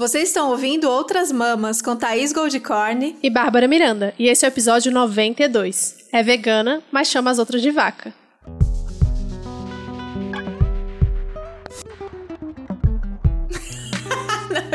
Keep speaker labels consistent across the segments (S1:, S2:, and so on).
S1: Vocês estão ouvindo Outras Mamas com Thaís Goldcorn
S2: e Bárbara Miranda, e esse é o episódio 92. É vegana, mas chama as outras de vaca.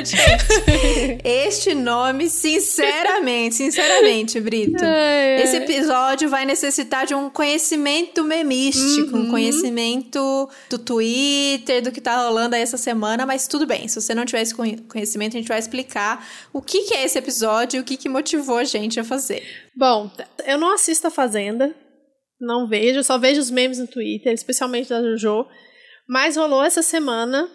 S1: Gente. Este nome, sinceramente, sinceramente, Brito. É, é. Esse episódio vai necessitar de um conhecimento memístico, uhum. um conhecimento do Twitter, do que tá rolando aí essa semana, mas tudo bem. Se você não tiver esse conhecimento, a gente vai explicar o que, que é esse episódio e o que, que motivou a gente a fazer.
S2: Bom, eu não assisto a Fazenda, não vejo, só vejo os memes no Twitter, especialmente da Jojo. Mas rolou essa semana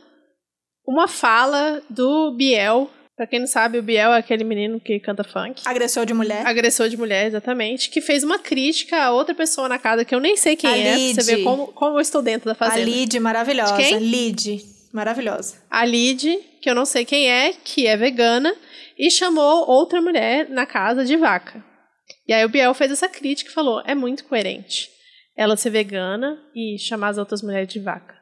S2: uma fala do Biel. Pra quem não sabe, o Biel é aquele menino que canta funk.
S1: Agressor de mulher.
S2: Agressor de mulher, exatamente. Que fez uma crítica a outra pessoa na casa que eu nem sei quem a é. Lid. Você vê como, como eu estou dentro da fazenda.
S1: A Lid, maravilhosa. De quem? Lid, maravilhosa.
S2: A Lid, que eu não sei quem é, que é vegana, e chamou outra mulher na casa de vaca. E aí o Biel fez essa crítica e falou: é muito coerente ela ser vegana e chamar as outras mulheres de vaca.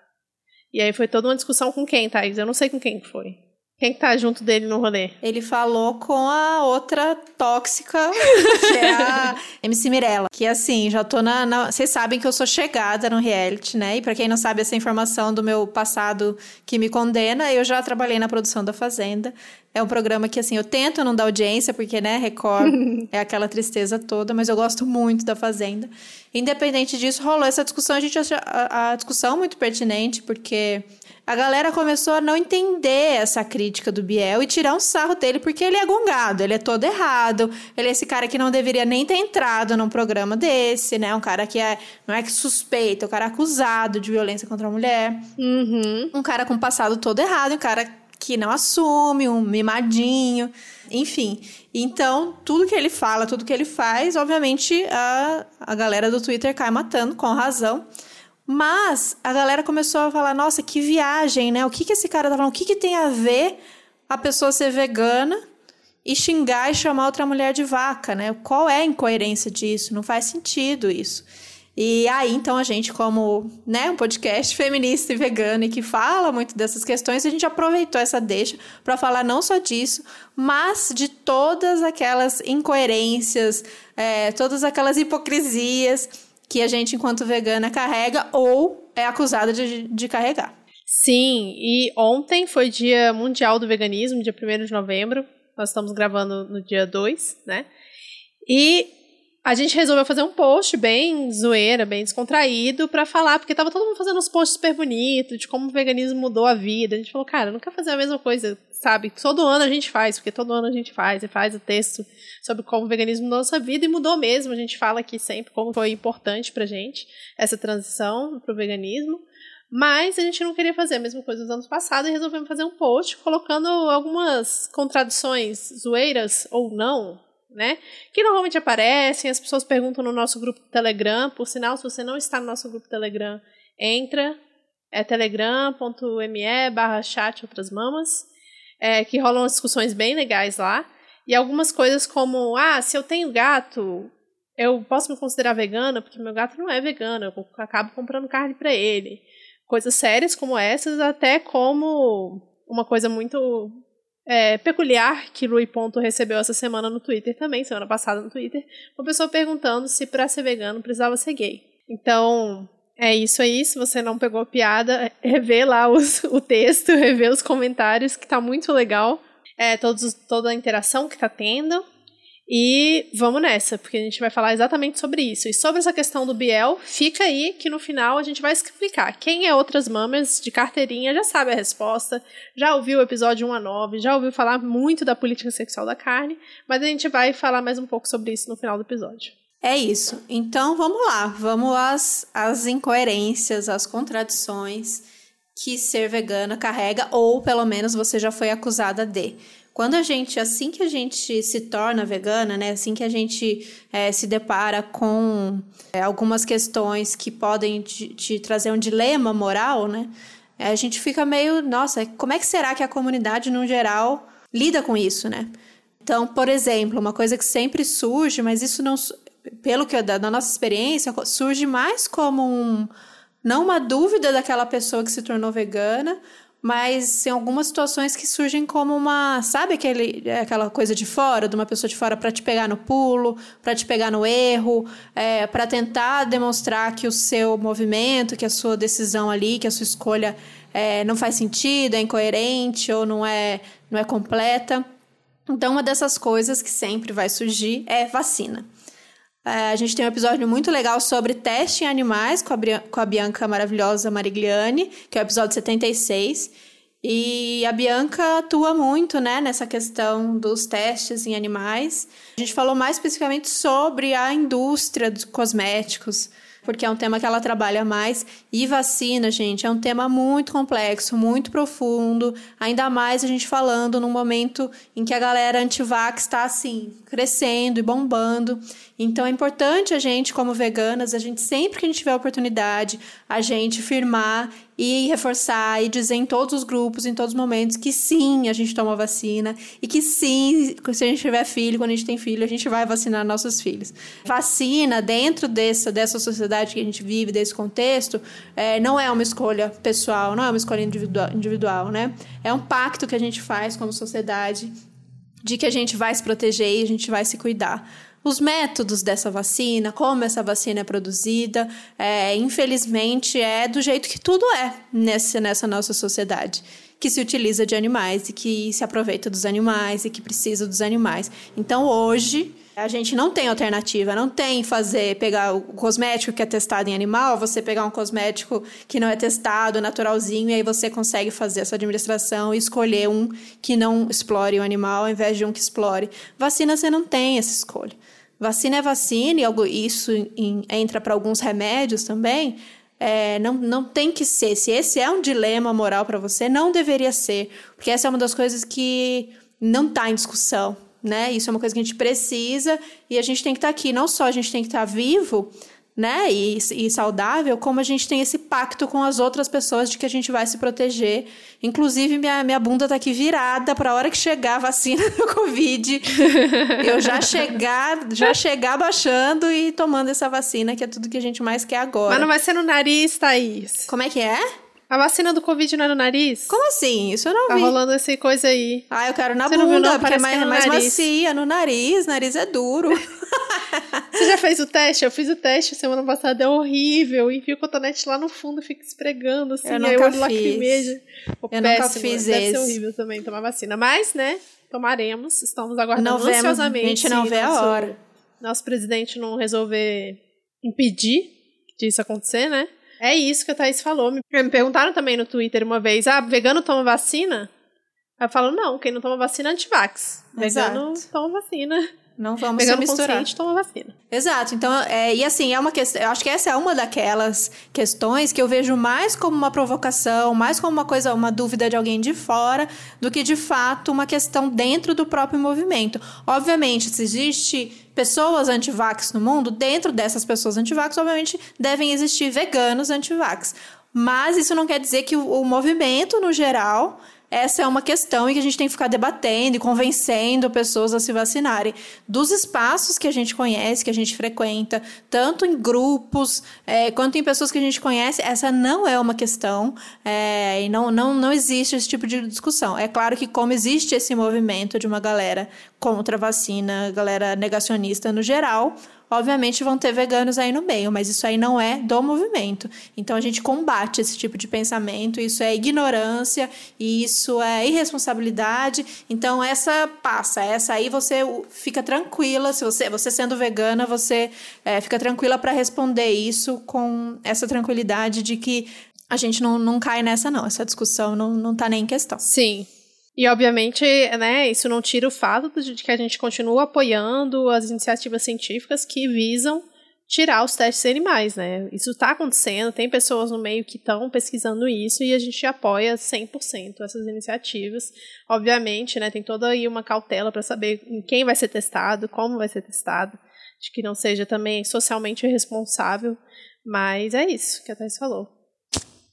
S2: E aí foi toda uma discussão com quem, Thaís? Eu não sei com quem foi. Quem que tá junto dele no rolê?
S1: Ele falou com a outra tóxica, que é a MC Mirella. Que assim, já tô na, na. Vocês sabem que eu sou chegada no reality, né? E pra quem não sabe essa informação do meu passado que me condena, eu já trabalhei na produção da Fazenda. É um programa que, assim, eu tento não dar audiência, porque, né, Record é aquela tristeza toda, mas eu gosto muito da Fazenda. Independente disso, rolou essa discussão. A gente acha a, a discussão muito pertinente, porque a galera começou a não entender essa crítica do Biel e tirar um sarro dele, porque ele é gongado, ele é todo errado, ele é esse cara que não deveria nem ter entrado num programa desse, né? Um cara que é, não é que suspeita, é um cara acusado de violência contra a mulher.
S2: Uhum.
S1: Um cara com passado todo errado, um cara que não assume, um mimadinho, enfim. Então, tudo que ele fala, tudo que ele faz, obviamente, a, a galera do Twitter cai matando, com razão. Mas a galera começou a falar: nossa, que viagem, né? O que, que esse cara tá falando? O que, que tem a ver a pessoa ser vegana e xingar e chamar outra mulher de vaca, né? Qual é a incoerência disso? Não faz sentido isso. E aí, então, a gente, como né, um podcast feminista e vegano e que fala muito dessas questões, a gente aproveitou essa deixa para falar não só disso, mas de todas aquelas incoerências, é, todas aquelas hipocrisias que a gente, enquanto vegana, carrega ou é acusada de, de carregar.
S2: Sim, e ontem foi Dia Mundial do Veganismo, dia 1 de novembro. Nós estamos gravando no dia 2, né? E a gente resolveu fazer um post bem zoeira, bem descontraído, para falar, porque tava todo mundo fazendo uns posts super bonitos de como o veganismo mudou a vida. A gente falou, cara, não quer fazer a mesma coisa, sabe? Todo ano a gente faz, porque todo ano a gente faz, e faz o texto sobre como o veganismo mudou nossa vida e mudou mesmo. A gente fala aqui sempre como foi importante pra gente essa transição pro veganismo. Mas a gente não queria fazer a mesma coisa dos anos passados e resolvemos fazer um post colocando algumas contradições zoeiras ou não, né? Que normalmente aparecem, as pessoas perguntam no nosso grupo Telegram. Por sinal, se você não está no nosso grupo Telegram, entra. É telegram.me barra chat outras mamas. É, que rolam discussões bem legais lá. E algumas coisas como, ah, se eu tenho gato, eu posso me considerar vegana, porque meu gato não é vegano, eu acabo comprando carne para ele. Coisas sérias como essas, até como uma coisa muito é, peculiar que Lui Ponto recebeu essa semana no Twitter também, semana passada no Twitter, uma pessoa perguntando se para ser vegano precisava ser gay. Então, é isso aí. Se você não pegou a piada, revê lá os, o texto, revê os comentários, que tá muito legal é, todos, toda a interação que está tendo. E vamos nessa, porque a gente vai falar exatamente sobre isso. E sobre essa questão do Biel, fica aí que no final a gente vai explicar. Quem é Outras Mamas de carteirinha já sabe a resposta, já ouviu o episódio 1 a 9, já ouviu falar muito da política sexual da carne, mas a gente vai falar mais um pouco sobre isso no final do episódio.
S1: É isso. Então vamos lá, vamos às, às incoerências, às contradições que ser vegana carrega, ou pelo menos você já foi acusada de. Quando a gente, assim que a gente se torna vegana, né, assim que a gente é, se depara com é, algumas questões que podem te, te, trazer um dilema moral, né, a gente fica meio, nossa, como é que será que a comunidade no geral lida com isso, né? Então, por exemplo, uma coisa que sempre surge, mas isso não, pelo que da, da nossa experiência, surge mais como um não uma dúvida daquela pessoa que se tornou vegana, mas em algumas situações que surgem como uma, sabe aquele, aquela coisa de fora, de uma pessoa de fora para te pegar no pulo, para te pegar no erro, é, para tentar demonstrar que o seu movimento, que a sua decisão ali, que a sua escolha é, não faz sentido, é incoerente ou não é, não é completa. Então, uma dessas coisas que sempre vai surgir é vacina. É, a gente tem um episódio muito legal sobre teste em animais com a, com a Bianca maravilhosa Marigliani, que é o episódio 76. E a Bianca atua muito né, nessa questão dos testes em animais. A gente falou mais especificamente sobre a indústria dos cosméticos, porque é um tema que ela trabalha mais. E vacina, gente, é um tema muito complexo, muito profundo, ainda mais a gente falando num momento em que a galera antivax está assim, crescendo e bombando. Então é importante a gente, como veganas, a gente sempre que a gente tiver oportunidade, a gente firmar e reforçar e dizer em todos os grupos, em todos os momentos, que sim, a gente toma vacina e que sim, se a gente tiver filho, quando a gente tem filho, a gente vai vacinar nossos filhos. Vacina, dentro dessa, dessa sociedade que a gente vive, desse contexto, é, não é uma escolha pessoal, não é uma escolha individual, individual, né? É um pacto que a gente faz como sociedade de que a gente vai se proteger e a gente vai se cuidar os métodos dessa vacina, como essa vacina é produzida, é, infelizmente é do jeito que tudo é nessa, nessa nossa sociedade. Que se utiliza de animais e que se aproveita dos animais e que precisa dos animais. Então hoje a gente não tem alternativa, não tem fazer, pegar o cosmético que é testado em animal, você pegar um cosmético que não é testado, naturalzinho, e aí você consegue fazer essa administração e escolher um que não explore o animal ao invés de um que explore. Vacina você não tem essa escolha. Vacina é vacina, e isso entra para alguns remédios também. É, não, não tem que ser. Se esse é um dilema moral para você, não deveria ser. Porque essa é uma das coisas que não está em discussão. Né? Isso é uma coisa que a gente precisa e a gente tem que estar tá aqui. Não só a gente tem que estar tá vivo, né, e, e, saudável, como a gente tem esse pacto com as outras pessoas de que a gente vai se proteger. Inclusive, minha, minha bunda tá aqui virada para a hora que chegar a vacina do Covid, eu já chegar, já chegar baixando e tomando essa vacina, que é tudo que a gente mais quer agora.
S2: Mas não vai ser no nariz, Thaís.
S1: Como é que é?
S2: A vacina do Covid não é no nariz?
S1: Como assim? Isso eu não
S2: tá
S1: vi.
S2: Tá rolando essa coisa aí.
S1: Ah, eu quero na Você bunda, não viu, não? porque é mais, é mais macia. No nariz, nariz é duro.
S2: Você já fez o teste? Eu fiz o teste semana passada, é horrível. Enfio o cotonete lá no fundo, fica esfregando, assim,
S1: eu
S2: aí
S1: o
S2: olho lacrimeja.
S1: Eu péssimo. nunca fiz
S2: Deve
S1: esse.
S2: ser horrível também tomar vacina. Mas, né, tomaremos. Estamos aguardando não ansiosamente.
S1: a gente não vê
S2: nosso,
S1: a hora.
S2: Nosso presidente não resolver impedir disso acontecer, né? É isso que a Thaís falou. Me perguntaram também no Twitter uma vez: ah, vegano toma vacina? Aí eu falo: não, quem não toma vacina é antivax. Vegano toma vacina.
S1: Não vamos
S2: Vegano
S1: se misturar.
S2: toma vacina.
S1: Exato. Então, é, e assim, é uma questão. Eu acho que essa é uma daquelas questões que eu vejo mais como uma provocação, mais como uma coisa, uma dúvida de alguém de fora, do que de fato uma questão dentro do próprio movimento. Obviamente, se existe pessoas antivax no mundo, dentro dessas pessoas antivax, obviamente, devem existir veganos antivax. Mas isso não quer dizer que o, o movimento, no geral, essa é uma questão e que a gente tem que ficar debatendo e convencendo pessoas a se vacinarem. Dos espaços que a gente conhece, que a gente frequenta, tanto em grupos é, quanto em pessoas que a gente conhece, essa não é uma questão é, e não, não, não existe esse tipo de discussão. É claro que, como existe esse movimento de uma galera contra a vacina, galera negacionista no geral, Obviamente vão ter veganos aí no meio, mas isso aí não é do movimento. Então a gente combate esse tipo de pensamento, isso é ignorância, isso é irresponsabilidade. Então essa passa, essa aí você fica tranquila, se você, você sendo vegana, você é, fica tranquila para responder isso com essa tranquilidade de que a gente não, não cai nessa, não. Essa discussão não, não tá nem em questão.
S2: Sim. E, obviamente, né, isso não tira o fato de que a gente continua apoiando as iniciativas científicas que visam tirar os testes em animais, né? Isso está acontecendo, tem pessoas no meio que estão pesquisando isso e a gente apoia 100% essas iniciativas. Obviamente, né, tem toda aí uma cautela para saber em quem vai ser testado, como vai ser testado, de que não seja também socialmente responsável, mas é isso que a Thais falou.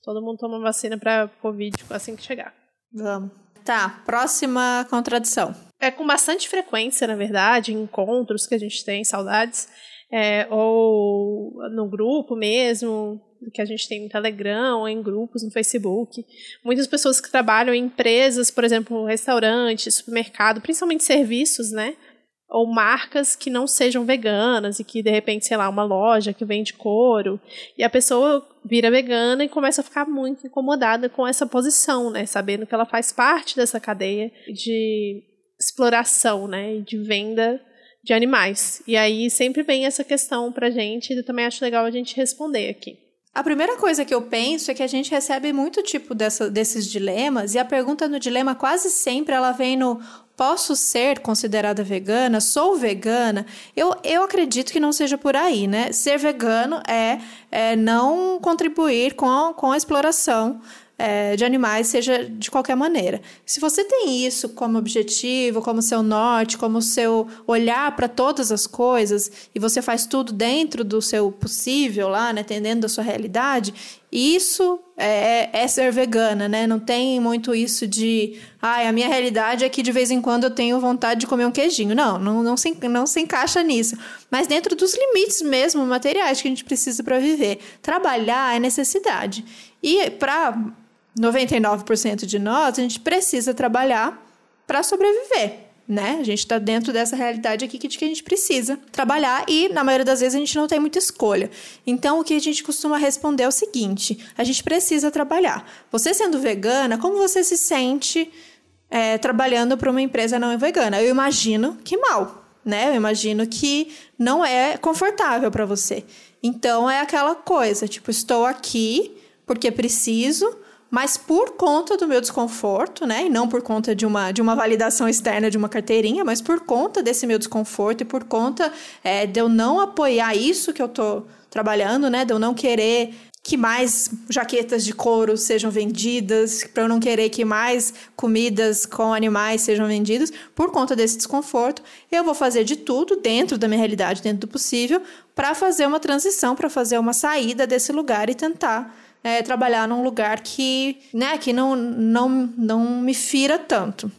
S2: Todo mundo toma vacina para Covid assim que chegar.
S1: Vamos. Tá, próxima contradição.
S2: É com bastante frequência, na verdade, encontros que a gente tem, saudades, é, ou no grupo mesmo, que a gente tem no Telegram, ou em grupos no Facebook. Muitas pessoas que trabalham em empresas, por exemplo, restaurantes, supermercado, principalmente serviços, né? Ou marcas que não sejam veganas e que, de repente, sei lá, uma loja que vende couro. E a pessoa vira vegana e começa a ficar muito incomodada com essa posição, né? Sabendo que ela faz parte dessa cadeia de exploração, né? De venda de animais. E aí sempre vem essa questão pra gente e eu também acho legal a gente responder aqui.
S1: A primeira coisa que eu penso é que a gente recebe muito tipo dessa, desses dilemas e a pergunta no dilema quase sempre ela vem no posso ser considerada vegana? Sou vegana? Eu, eu acredito que não seja por aí, né? Ser vegano é, é não contribuir com com a exploração é, de animais, seja de qualquer maneira. Se você tem isso como objetivo, como seu norte, como seu olhar para todas as coisas, e você faz tudo dentro do seu possível lá, né, atendendo da sua realidade, isso é, é, ser vegana, né? Não tem muito isso de, ai, a minha realidade é que de vez em quando eu tenho vontade de comer um queijinho. Não, não, não, se, não se encaixa nisso. Mas dentro dos limites mesmo materiais que a gente precisa para viver. Trabalhar é necessidade. E para 99% de nós, a gente precisa trabalhar para sobreviver, né? A gente está dentro dessa realidade aqui de que a gente precisa trabalhar e, na maioria das vezes, a gente não tem muita escolha. Então, o que a gente costuma responder é o seguinte: a gente precisa trabalhar. Você sendo vegana, como você se sente é, trabalhando para uma empresa não vegana? Eu imagino que mal, né? Eu imagino que não é confortável para você. Então, é aquela coisa, tipo, estou aqui porque preciso mas por conta do meu desconforto, né, e não por conta de uma, de uma validação externa de uma carteirinha, mas por conta desse meu desconforto e por conta é, de eu não apoiar isso que eu tô trabalhando, né, de eu não querer que mais jaquetas de couro sejam vendidas, para eu não querer que mais comidas com animais sejam vendidas, por conta desse desconforto, eu vou fazer de tudo dentro da minha realidade, dentro do possível, para fazer uma transição, para fazer uma saída desse lugar e tentar é, trabalhar num lugar que, né, que não, não, não me fira tanto.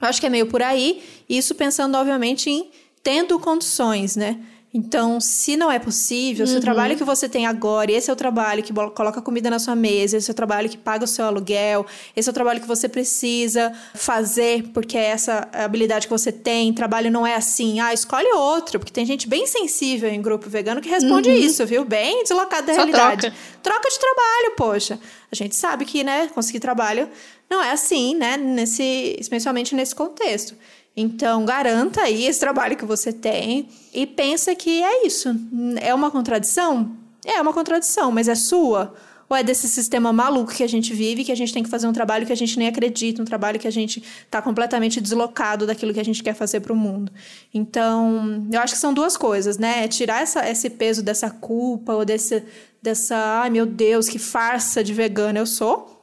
S1: Eu acho que é meio por aí, isso pensando, obviamente, em tendo condições, né? Então, se não é possível, uhum. se o uhum. trabalho que você tem agora, esse é o trabalho que coloca comida na sua mesa, esse é o trabalho que paga o seu aluguel, esse é o trabalho que você precisa fazer porque é essa habilidade que você tem, trabalho não é assim, ah, escolhe outro, porque tem gente bem sensível em grupo vegano que responde uhum. isso, viu? Bem deslocado da Só realidade. Troca. troca de trabalho, poxa. A gente sabe que, né, conseguir trabalho não é assim, né, nesse, especialmente nesse contexto. Então, garanta aí esse trabalho que você tem e pensa que é isso. É uma contradição? É uma contradição, mas é sua? Ou é desse sistema maluco que a gente vive, que a gente tem que fazer um trabalho que a gente nem acredita, um trabalho que a gente está completamente deslocado daquilo que a gente quer fazer para o mundo? Então, eu acho que são duas coisas, né? É tirar essa, esse peso dessa culpa ou desse, dessa, ai meu Deus, que farsa de vegana eu sou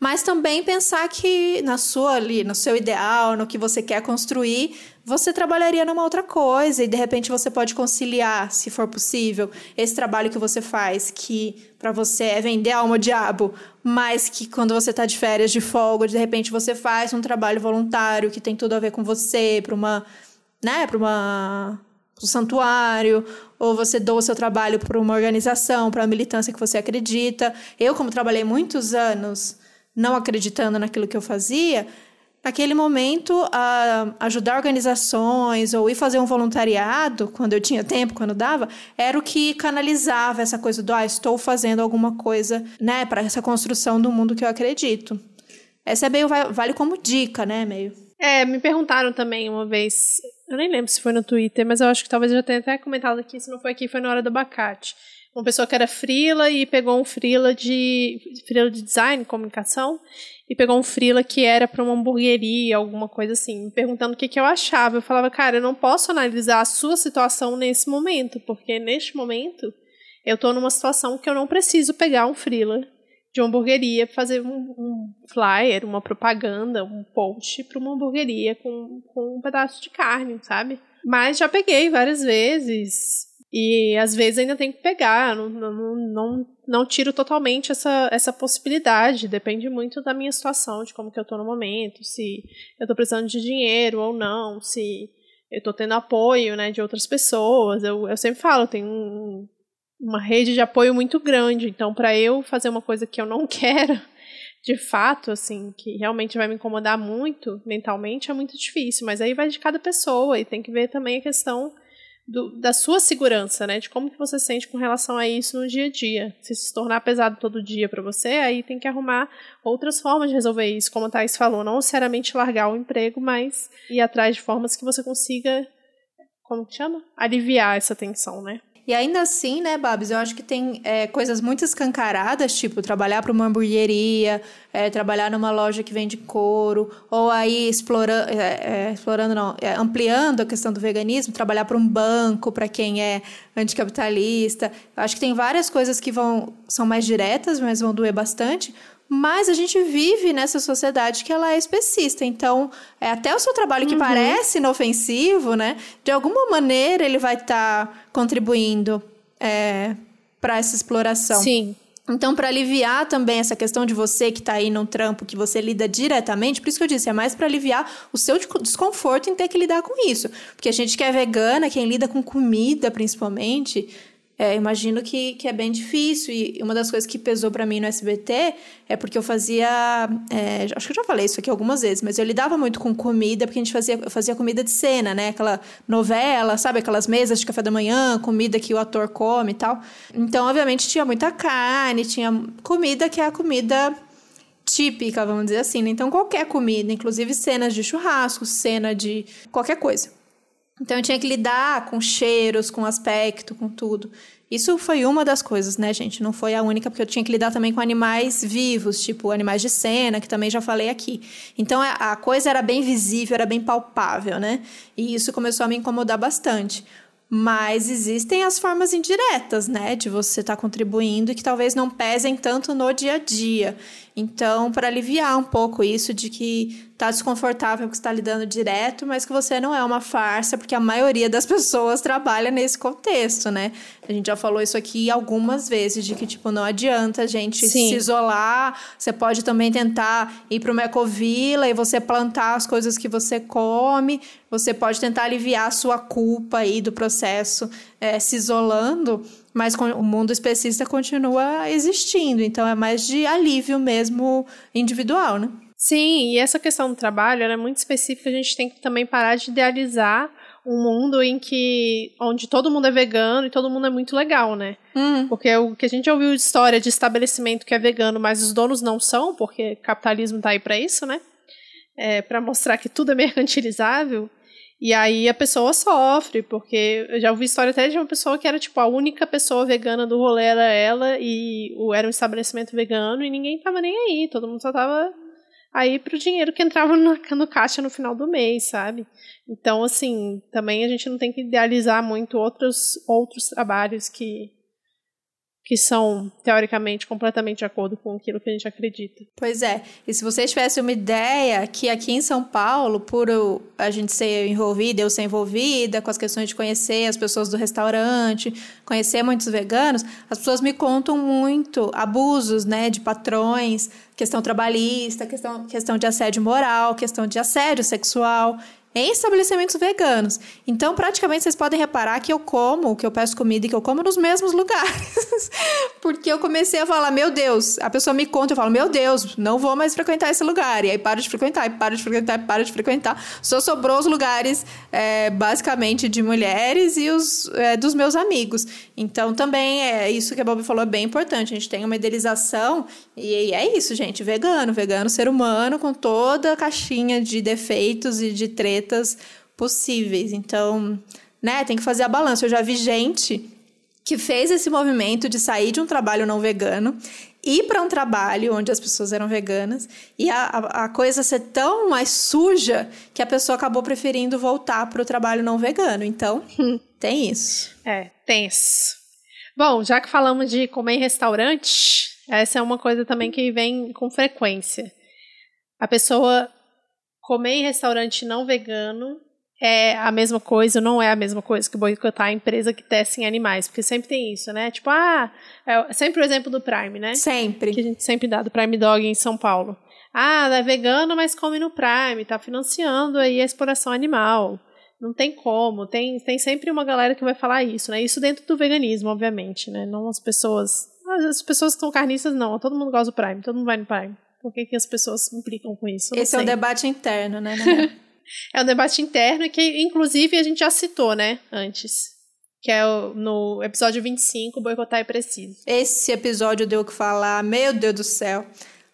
S1: mas também pensar que na sua ali, no seu ideal, no que você quer construir, você trabalharia numa outra coisa e de repente você pode conciliar, se for possível, esse trabalho que você faz, que para você é vender alma ao diabo, mas que quando você está de férias, de folga, de repente você faz um trabalho voluntário que tem tudo a ver com você, para uma, né, para uma um santuário, ou você doa o seu trabalho para uma organização, para uma militância que você acredita. Eu, como trabalhei muitos anos não acreditando naquilo que eu fazia, naquele momento, ajudar organizações ou ir fazer um voluntariado, quando eu tinha tempo, quando dava, era o que canalizava essa coisa do, ah, estou fazendo alguma coisa, né, para essa construção do mundo que eu acredito. Essa é meio, vale como dica, né, meio.
S2: É, me perguntaram também uma vez, eu nem lembro se foi no Twitter, mas eu acho que talvez eu já tenha até comentado aqui, se não foi aqui, foi na hora do abacate uma pessoa que era frila e pegou um frila de frila de design, comunicação, e pegou um frila que era para uma hamburgueria, alguma coisa assim, me perguntando o que, que eu achava. Eu falava, cara, eu não posso analisar a sua situação nesse momento, porque neste momento eu estou numa situação que eu não preciso pegar um frila de uma hamburgueria, fazer um, um flyer, uma propaganda, um post para uma hamburgueria com, com um pedaço de carne, sabe? Mas já peguei várias vezes e às vezes ainda tem que pegar, não, não, não, não tiro totalmente essa, essa possibilidade, depende muito da minha situação, de como que eu estou no momento, se eu estou precisando de dinheiro ou não, se eu estou tendo apoio né, de outras pessoas. Eu, eu sempre falo, tem um, uma rede de apoio muito grande. Então, para eu fazer uma coisa que eu não quero, de fato, assim, que realmente vai me incomodar muito mentalmente, é muito difícil. Mas aí vai de cada pessoa e tem que ver também a questão do, da sua segurança, né? De como que você sente com relação a isso no dia a dia. Se se tornar pesado todo dia para você, aí tem que arrumar outras formas de resolver isso. Como a Thais falou, não necessariamente largar o emprego, mas ir atrás de formas que você consiga, como que chama? Aliviar essa tensão, né?
S1: E ainda assim, né, Babs, eu acho que tem é, coisas muito escancaradas, tipo trabalhar para uma hamburgueria, é, trabalhar numa loja que vende couro, ou aí explorando, é, é, explorando não, é, ampliando a questão do veganismo, trabalhar para um banco, para quem é anticapitalista. Eu acho que tem várias coisas que vão são mais diretas, mas vão doer bastante. Mas a gente vive nessa sociedade que ela é especista. Então, é até o seu trabalho que uhum. parece inofensivo, né? De alguma maneira ele vai estar tá contribuindo é, para essa exploração.
S2: Sim.
S1: Então, para aliviar também essa questão de você que está aí num trampo que você lida diretamente, por isso que eu disse, é mais para aliviar o seu desconforto em ter que lidar com isso. Porque a gente que é vegana, quem lida com comida principalmente, é, imagino que, que é bem difícil. E uma das coisas que pesou para mim no SBT é porque eu fazia. É, acho que eu já falei isso aqui algumas vezes, mas eu lidava muito com comida, porque a gente fazia, fazia comida de cena, né? Aquela novela, sabe? Aquelas mesas de café da manhã, comida que o ator come e tal. Então, obviamente, tinha muita carne, tinha comida que é a comida típica, vamos dizer assim. Né? Então, qualquer comida, inclusive cenas de churrasco, cena de qualquer coisa. Então eu tinha que lidar com cheiros, com aspecto, com tudo. Isso foi uma das coisas, né, gente? Não foi a única, porque eu tinha que lidar também com animais vivos, tipo animais de cena, que também já falei aqui. Então a coisa era bem visível, era bem palpável, né? E isso começou a me incomodar bastante. Mas existem as formas indiretas, né, de você estar tá contribuindo e que talvez não pesem tanto no dia a dia. Então, para aliviar um pouco isso de que tá desconfortável que está lidando direto, mas que você não é uma farsa, porque a maioria das pessoas trabalha nesse contexto, né? A gente já falou isso aqui algumas vezes, de que, tipo, não adianta a gente Sim. se isolar, você pode também tentar ir para uma ecovila e você plantar as coisas que você come, você pode tentar aliviar a sua culpa aí do processo é, se isolando, mas o mundo especista continua existindo, então é mais de alívio mesmo individual, né?
S2: Sim, e essa questão do trabalho é muito específica, a gente tem que também parar de idealizar um mundo em que onde todo mundo é vegano e todo mundo é muito legal, né?
S1: Uhum.
S2: Porque o que a gente ouviu de história de estabelecimento que é vegano, mas os donos não são, porque capitalismo tá aí para isso, né? É, para mostrar que tudo é mercantilizável. E aí a pessoa sofre, porque eu já ouvi história até de uma pessoa que era tipo a única pessoa vegana do rolê era ela e era um estabelecimento vegano e ninguém tava nem aí, todo mundo só tava aí pro dinheiro que entrava no, no caixa no final do mês, sabe? Então, assim, também a gente não tem que idealizar muito outros, outros trabalhos que que são, teoricamente, completamente de acordo com aquilo que a gente acredita.
S1: Pois é. E se vocês tivessem uma ideia que aqui em São Paulo, por a gente ser envolvida, eu ser envolvida com as questões de conhecer as pessoas do restaurante, conhecer muitos veganos, as pessoas me contam muito abusos, né, de patrões, questão trabalhista, questão, questão de assédio moral, questão de assédio sexual em estabelecimentos veganos. Então, praticamente, vocês podem reparar que eu como, que eu peço comida e que eu como nos mesmos lugares. Porque eu comecei a falar, meu Deus, a pessoa me conta, eu falo, meu Deus, não vou mais frequentar esse lugar. E aí paro de frequentar, e paro de frequentar, e paro de frequentar. Só sobrou os lugares, é, basicamente, de mulheres e os é, dos meus amigos. Então, também, é isso que a Bob falou é bem importante. A gente tem uma idealização, e é isso, gente, vegano. Vegano, ser humano, com toda a caixinha de defeitos e de tretas possíveis. Então, né, tem que fazer a balança. Eu já vi gente que fez esse movimento de sair de um trabalho não vegano ir para um trabalho onde as pessoas eram veganas e a, a, coisa ser tão mais suja que a pessoa acabou preferindo voltar para o trabalho não vegano. Então, tem isso.
S2: É, tem isso. Bom, já que falamos de comer em restaurante, essa é uma coisa também que vem com frequência. A pessoa comer em restaurante não vegano é a mesma coisa, não é a mesma coisa que boicotar a empresa que testa em animais, porque sempre tem isso, né? Tipo, ah, é sempre o exemplo do Prime, né?
S1: Sempre.
S2: Que a gente sempre dá do Prime Dog em São Paulo. Ah, é vegano, mas come no Prime, tá financiando aí a exploração animal. Não tem como. Tem, tem sempre uma galera que vai falar isso, né? Isso dentro do veganismo, obviamente, né? Não as pessoas. As pessoas que são carnistas, não. Todo mundo gosta do Prime, todo mundo vai no Prime. Por que, que as pessoas se implicam com isso?
S1: Esse
S2: é
S1: um debate interno, né?
S2: é um debate interno que, inclusive, a gente já citou, né? Antes. Que é o, no episódio 25, Boicotar é Preciso.
S1: Esse episódio deu o que falar, meu Deus do céu.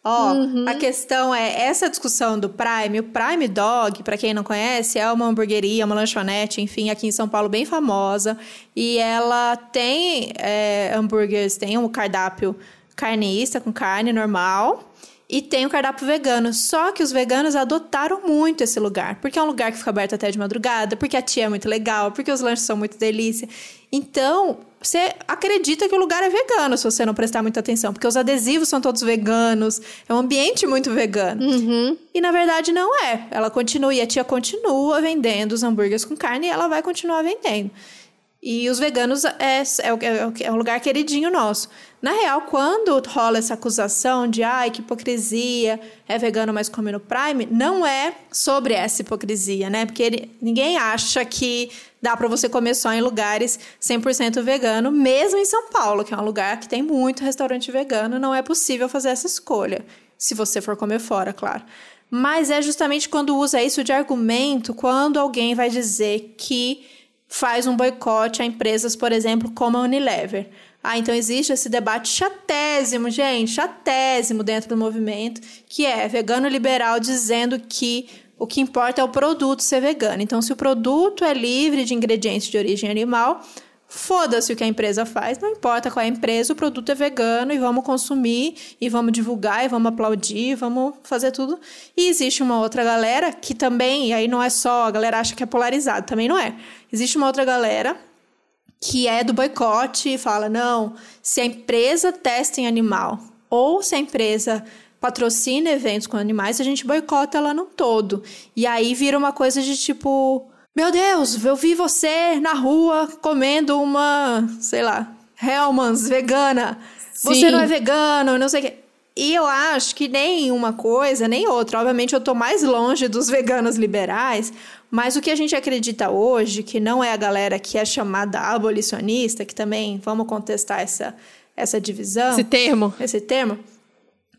S1: Ó, uhum. a questão é essa discussão do Prime. O Prime Dog, para quem não conhece, é uma hamburgueria, uma lanchonete, enfim, aqui em São Paulo bem famosa. E ela tem é, hambúrgueres, tem um cardápio carnista com carne normal. E tem o cardápio vegano. Só que os veganos adotaram muito esse lugar. Porque é um lugar que fica aberto até de madrugada, porque a tia é muito legal, porque os lanches são muito delícia. Então, você acredita que o lugar é vegano se você não prestar muita atenção, porque os adesivos são todos veganos, é um ambiente muito vegano.
S2: Uhum.
S1: E na verdade não é. Ela continua, e a tia continua vendendo os hambúrgueres com carne e ela vai continuar vendendo. E os veganos é, é, é, é um lugar queridinho nosso. Na real, quando rola essa acusação de ai, que hipocrisia, é vegano, mas come no Prime, não é sobre essa hipocrisia, né? Porque ele, ninguém acha que dá para você comer só em lugares 100% vegano, mesmo em São Paulo, que é um lugar que tem muito restaurante vegano, não é possível fazer essa escolha, se você for comer fora, claro. Mas é justamente quando usa isso de argumento, quando alguém vai dizer que faz um boicote a empresas, por exemplo, como a Unilever. Ah, então existe esse debate chatésimo, gente, chatésimo dentro do movimento, que é vegano liberal dizendo que o que importa é o produto ser vegano. Então, se o produto é livre de ingredientes de origem animal, foda-se o que a empresa faz, não importa qual é a empresa, o produto é vegano e vamos consumir, e vamos divulgar, e vamos aplaudir, vamos fazer tudo. E existe uma outra galera que também, e aí não é só, a galera acha que é polarizado, também não é. Existe uma outra galera que é do boicote e fala: não, se a empresa testa em animal ou se a empresa patrocina eventos com animais, a gente boicota ela no todo. E aí vira uma coisa de tipo: meu Deus, eu vi você na rua comendo uma, sei lá, Hellmann's vegana. Sim. Você não é vegano, não sei o quê. E eu acho que nem uma coisa, nem outra. Obviamente, eu tô mais longe dos veganos liberais, mas o que a gente acredita hoje, que não é a galera que é chamada abolicionista, que também vamos contestar essa, essa divisão.
S2: Esse termo.
S1: Esse termo.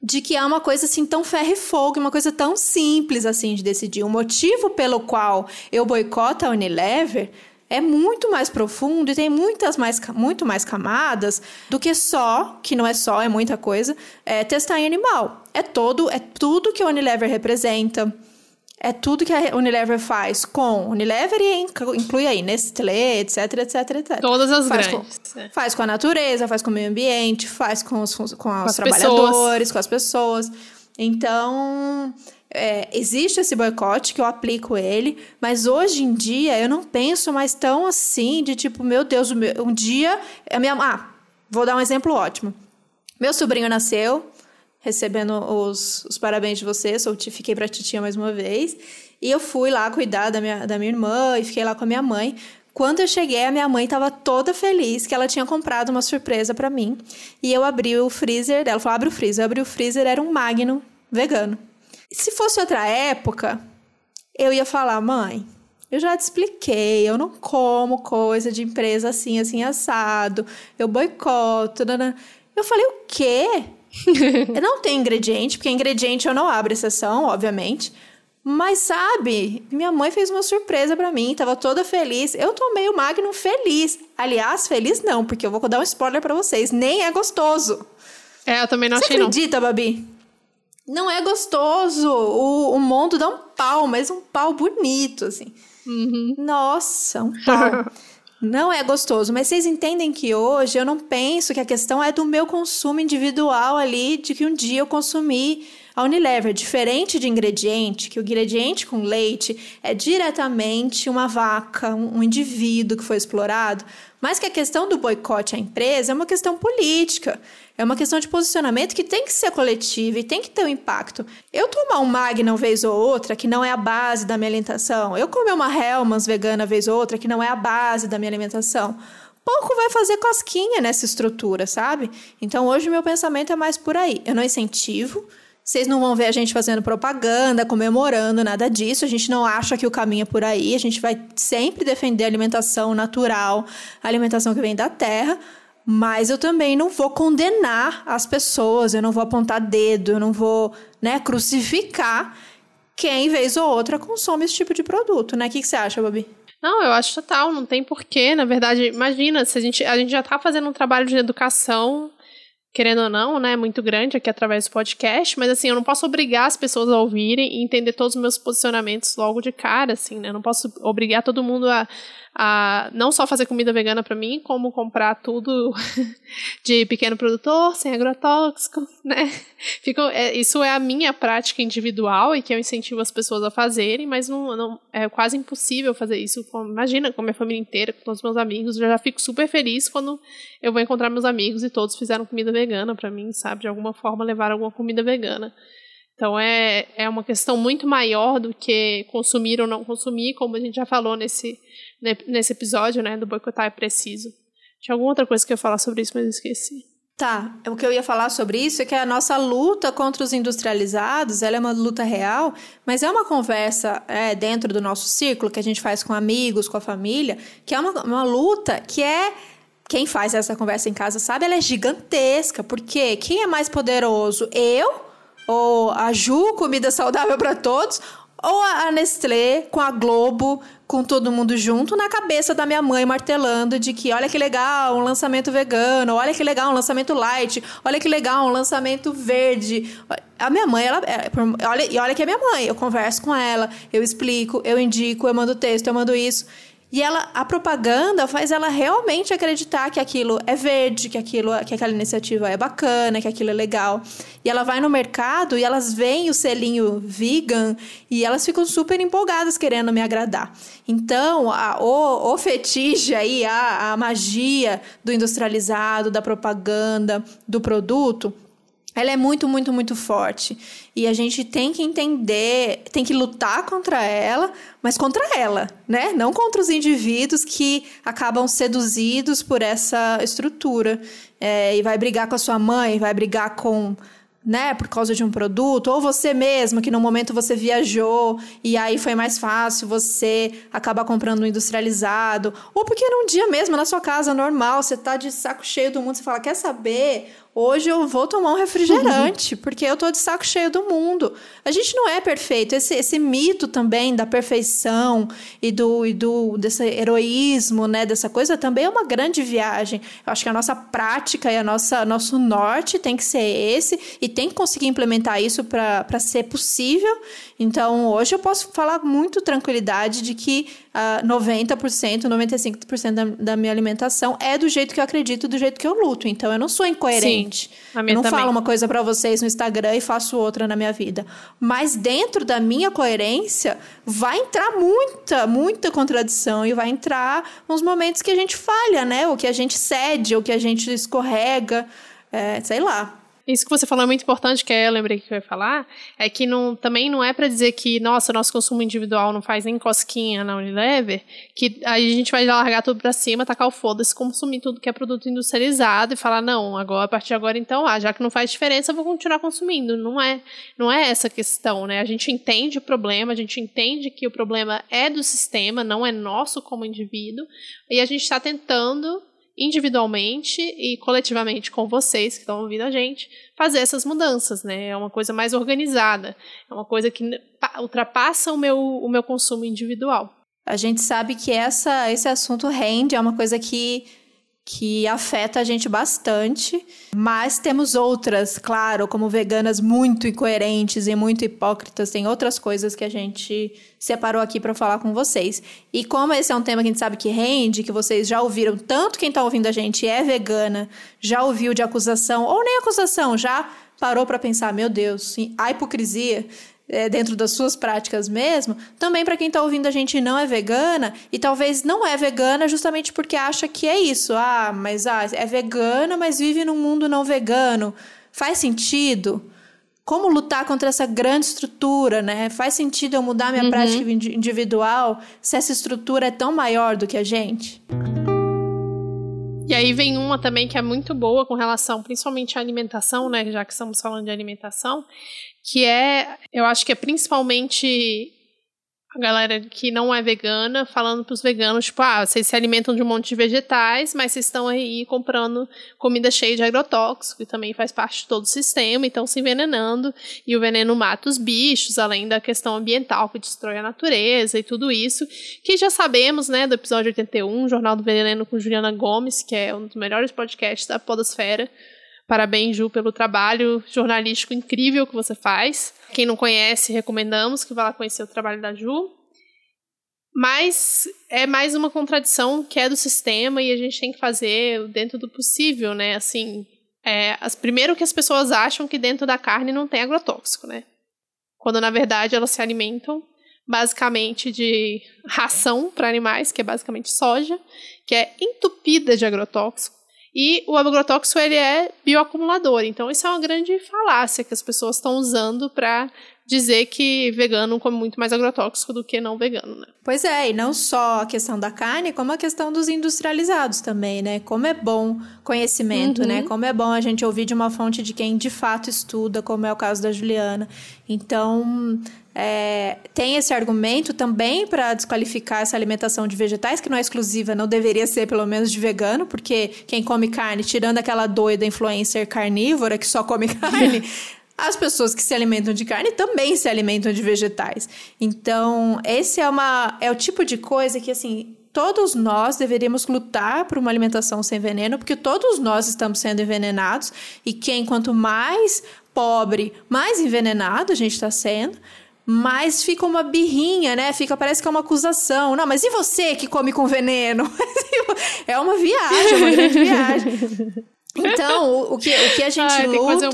S1: De que é uma coisa assim tão ferro e fogo, uma coisa tão simples assim de decidir. O motivo pelo qual eu boicoto a Unilever é muito mais profundo e tem muitas mais, muito mais camadas do que só, que não é só, é muita coisa, é testar em animal. É todo, é tudo que a Unilever representa é tudo que a Unilever faz com Unilever e inclui aí Nestlé, etc, etc, etc.
S2: Todas as
S1: faz
S2: grandes.
S1: Com, é. Faz com a natureza, faz com o meio ambiente, faz com os, com os com trabalhadores, pessoas. com as pessoas. Então, é, existe esse boicote que eu aplico ele, mas hoje em dia eu não penso mais tão assim de tipo, meu Deus, um dia a minha, ah, vou dar um exemplo ótimo. Meu sobrinho nasceu, recebendo os, os parabéns de vocês. Eu fiquei pra titia mais uma vez. E eu fui lá cuidar da minha, da minha irmã e fiquei lá com a minha mãe. Quando eu cheguei, a minha mãe estava toda feliz que ela tinha comprado uma surpresa para mim. E eu abri o freezer dela. falou: abre o freezer. Eu abri o freezer, era um Magnum vegano. Se fosse outra época, eu ia falar: mãe, eu já te expliquei, eu não como coisa de empresa assim, assim, assado. Eu boicoto. Eu falei: o quê? não tem ingrediente, porque ingrediente eu não abro exceção, obviamente. Mas sabe, minha mãe fez uma surpresa para mim, tava toda feliz. Eu tomei o Magnum feliz. Aliás, feliz não, porque eu vou dar um spoiler para vocês, nem é gostoso.
S2: É, eu também não
S1: Você
S2: achei
S1: acredita,
S2: não.
S1: Babi? Não é gostoso. O, o mundo dá um pau, mas um pau bonito, assim.
S2: Uhum.
S1: Nossa, um pau. Não é gostoso, mas vocês entendem que hoje eu não penso que a questão é do meu consumo individual ali, de que um dia eu consumi a Unilever, diferente de ingrediente, que o ingrediente com leite é diretamente uma vaca, um indivíduo que foi explorado, mas que a questão do boicote à empresa é uma questão política. É uma questão de posicionamento que tem que ser coletiva e tem que ter um impacto. Eu tomar um Magna uma vez ou outra, que não é a base da minha alimentação, eu comer uma Hellmann's vegana vez ou outra, que não é a base da minha alimentação, pouco vai fazer cosquinha nessa estrutura, sabe? Então hoje o meu pensamento é mais por aí. Eu não incentivo. Vocês não vão ver a gente fazendo propaganda, comemorando, nada disso. A gente não acha que o caminho é por aí. A gente vai sempre defender a alimentação natural, a alimentação que vem da terra. Mas eu também não vou condenar as pessoas, eu não vou apontar dedo, eu não vou né, crucificar quem, vez ou outra, consome esse tipo de produto, né? O que, que você acha, Babi?
S2: Não, eu acho total, não tem porquê. Na verdade, imagina, se a gente, a gente já está fazendo um trabalho de educação querendo ou não, né, muito grande aqui através do podcast, mas assim, eu não posso obrigar as pessoas a ouvirem e entender todos os meus posicionamentos logo de cara, assim, né? Eu não posso obrigar todo mundo a, a não só fazer comida vegana para mim, como comprar tudo de pequeno produtor, sem agrotóxico, né? Fico, é, isso é a minha prática individual e que eu incentivo as pessoas a fazerem, mas não, não é quase impossível fazer isso. Com, imagina, com a minha família inteira, com todos os meus amigos. Eu já fico super feliz quando eu vou encontrar meus amigos e todos fizeram comida vegana para mim, sabe? De alguma forma levar alguma comida vegana. Então é, é uma questão muito maior do que consumir ou não consumir, como a gente já falou nesse nesse episódio, né, do boicotar é preciso. Tinha alguma outra coisa que eu ia falar sobre isso, mas eu esqueci.
S1: Tá, o que eu ia falar sobre isso é que a nossa luta contra os industrializados, ela é uma luta real, mas é uma conversa é, dentro do nosso círculo que a gente faz com amigos, com a família, que é uma, uma luta que é quem faz essa conversa em casa sabe, ela é gigantesca. Porque quem é mais poderoso? Eu? Ou a Ju, comida saudável para todos? Ou a Nestlé com a Globo, com todo mundo junto, na cabeça da minha mãe martelando de que olha que legal, um lançamento vegano, olha que legal, um lançamento light, olha que legal, um lançamento verde. A minha mãe, ela. É, olha, e olha que é minha mãe, eu converso com ela, eu explico, eu indico, eu mando texto, eu mando isso. E ela, a propaganda faz ela realmente acreditar que aquilo é verde, que aquilo, que aquela iniciativa é bacana, que aquilo é legal. E ela vai no mercado e elas veem o selinho vegan e elas ficam super empolgadas querendo me agradar. Então, a, o, o fetiche aí, a, a magia do industrializado, da propaganda, do produto, ela é muito, muito, muito forte. E a gente tem que entender, tem que lutar contra ela, mas contra ela, né? Não contra os indivíduos que acabam seduzidos por essa estrutura. É, e vai brigar com a sua mãe, vai brigar com né, por causa de um produto, ou você mesmo, que no momento você viajou e aí foi mais fácil você acabar comprando um industrializado, ou porque num dia mesmo na sua casa normal, você tá de saco cheio do mundo, você fala, quer saber? Hoje eu vou tomar um refrigerante, uhum. porque eu tô de saco cheio do mundo. A gente não é perfeito. Esse, esse mito também da perfeição e do, e do desse heroísmo, né? Dessa coisa também é uma grande viagem. Eu acho que a nossa prática e a nossa nosso norte tem que ser esse e tem que conseguir implementar isso para ser possível. Então, hoje eu posso falar muito tranquilidade de que uh, 90%, 95% da, da minha alimentação é do jeito que eu acredito, do jeito que eu luto. Então, eu não sou incoerente. Sim, eu não também. falo uma coisa para vocês no Instagram e faço outra na minha vida. Mas dentro da minha coerência, vai entrar muita, muita contradição e vai entrar uns momentos que a gente falha, né? O que a gente cede, o que a gente escorrega, é, sei lá.
S2: Isso que você falou é muito importante, que eu lembrei que eu ia falar, é que não, também não é para dizer que, nossa, nosso consumo individual não faz nem cosquinha na Unilever, que aí a gente vai largar tudo para cima, tacar o foda-se, consumir tudo que é produto industrializado e falar, não, agora, a partir de agora, então, ah, já que não faz diferença, eu vou continuar consumindo. Não é, não é essa questão, né? A gente entende o problema, a gente entende que o problema é do sistema, não é nosso como indivíduo, e a gente está tentando individualmente e coletivamente com vocês que estão ouvindo a gente, fazer essas mudanças, né? É uma coisa mais organizada, é uma coisa que ultrapassa o meu, o meu consumo individual.
S1: A gente sabe que essa, esse assunto rende, é uma coisa que que afeta a gente bastante, mas temos outras, claro, como veganas muito incoerentes e muito hipócritas, tem outras coisas que a gente separou aqui para falar com vocês. E como esse é um tema que a gente sabe que rende, que vocês já ouviram, tanto quem está ouvindo a gente é vegana, já ouviu de acusação ou nem acusação, já parou para pensar, meu Deus, a hipocrisia é, dentro das suas práticas mesmo, também para quem está ouvindo a gente não é vegana e talvez não é vegana justamente porque acha que é isso. Ah, mas ah, é vegana, mas vive num mundo não vegano. Faz sentido? Como lutar contra essa grande estrutura, né? Faz sentido eu mudar minha uhum. prática individual se essa estrutura é tão maior do que a gente?
S2: E aí vem uma também que é muito boa com relação principalmente à alimentação, né? Já que estamos falando de alimentação, que é, eu acho que é principalmente a galera que não é vegana falando para os veganos, tipo, ah, vocês se alimentam de um monte de vegetais, mas vocês estão aí comprando comida cheia de agrotóxico, que também faz parte de todo o sistema, e estão se envenenando, e o veneno mata os bichos, além da questão ambiental que destrói a natureza e tudo isso, que já sabemos, né, do episódio 81, Jornal do Veneno com Juliana Gomes, que é um dos melhores podcasts da podosfera, Parabéns, Ju, pelo trabalho jornalístico incrível que você faz. Quem não conhece, recomendamos que vá lá conhecer o trabalho da Ju. Mas é mais uma contradição que é do sistema e a gente tem que fazer dentro do possível, né? Assim, é, as, primeiro que as pessoas acham que dentro da carne não tem agrotóxico, né? Quando na verdade elas se alimentam basicamente de ração para animais, que é basicamente soja, que é entupida de agrotóxico. E o agrotóxico ele é bioacumulador. Então isso é uma grande falácia que as pessoas estão usando para dizer que vegano come muito mais agrotóxico do que não vegano, né?
S1: Pois é, e não só a questão da carne, como a questão dos industrializados também, né? Como é bom conhecimento, né? uhum. né? Como é bom a gente ouvir de uma fonte de quem de fato estuda, como é o caso da Juliana. Então, é, tem esse argumento também para desqualificar essa alimentação de vegetais, que não é exclusiva, não deveria ser pelo menos de vegano, porque quem come carne, tirando aquela doida influencer carnívora que só come carne, as pessoas que se alimentam de carne também se alimentam de vegetais. Então, esse é, uma, é o tipo de coisa que, assim, todos nós deveríamos lutar por uma alimentação sem veneno, porque todos nós estamos sendo envenenados, e quem, quanto mais pobre, mais envenenado a gente está sendo mas fica uma birrinha, né? Fica, parece que é uma acusação. Não, mas e você que come com veneno? é uma viagem, uma grande viagem. Então, o, o, que, o que a gente Ai, luta.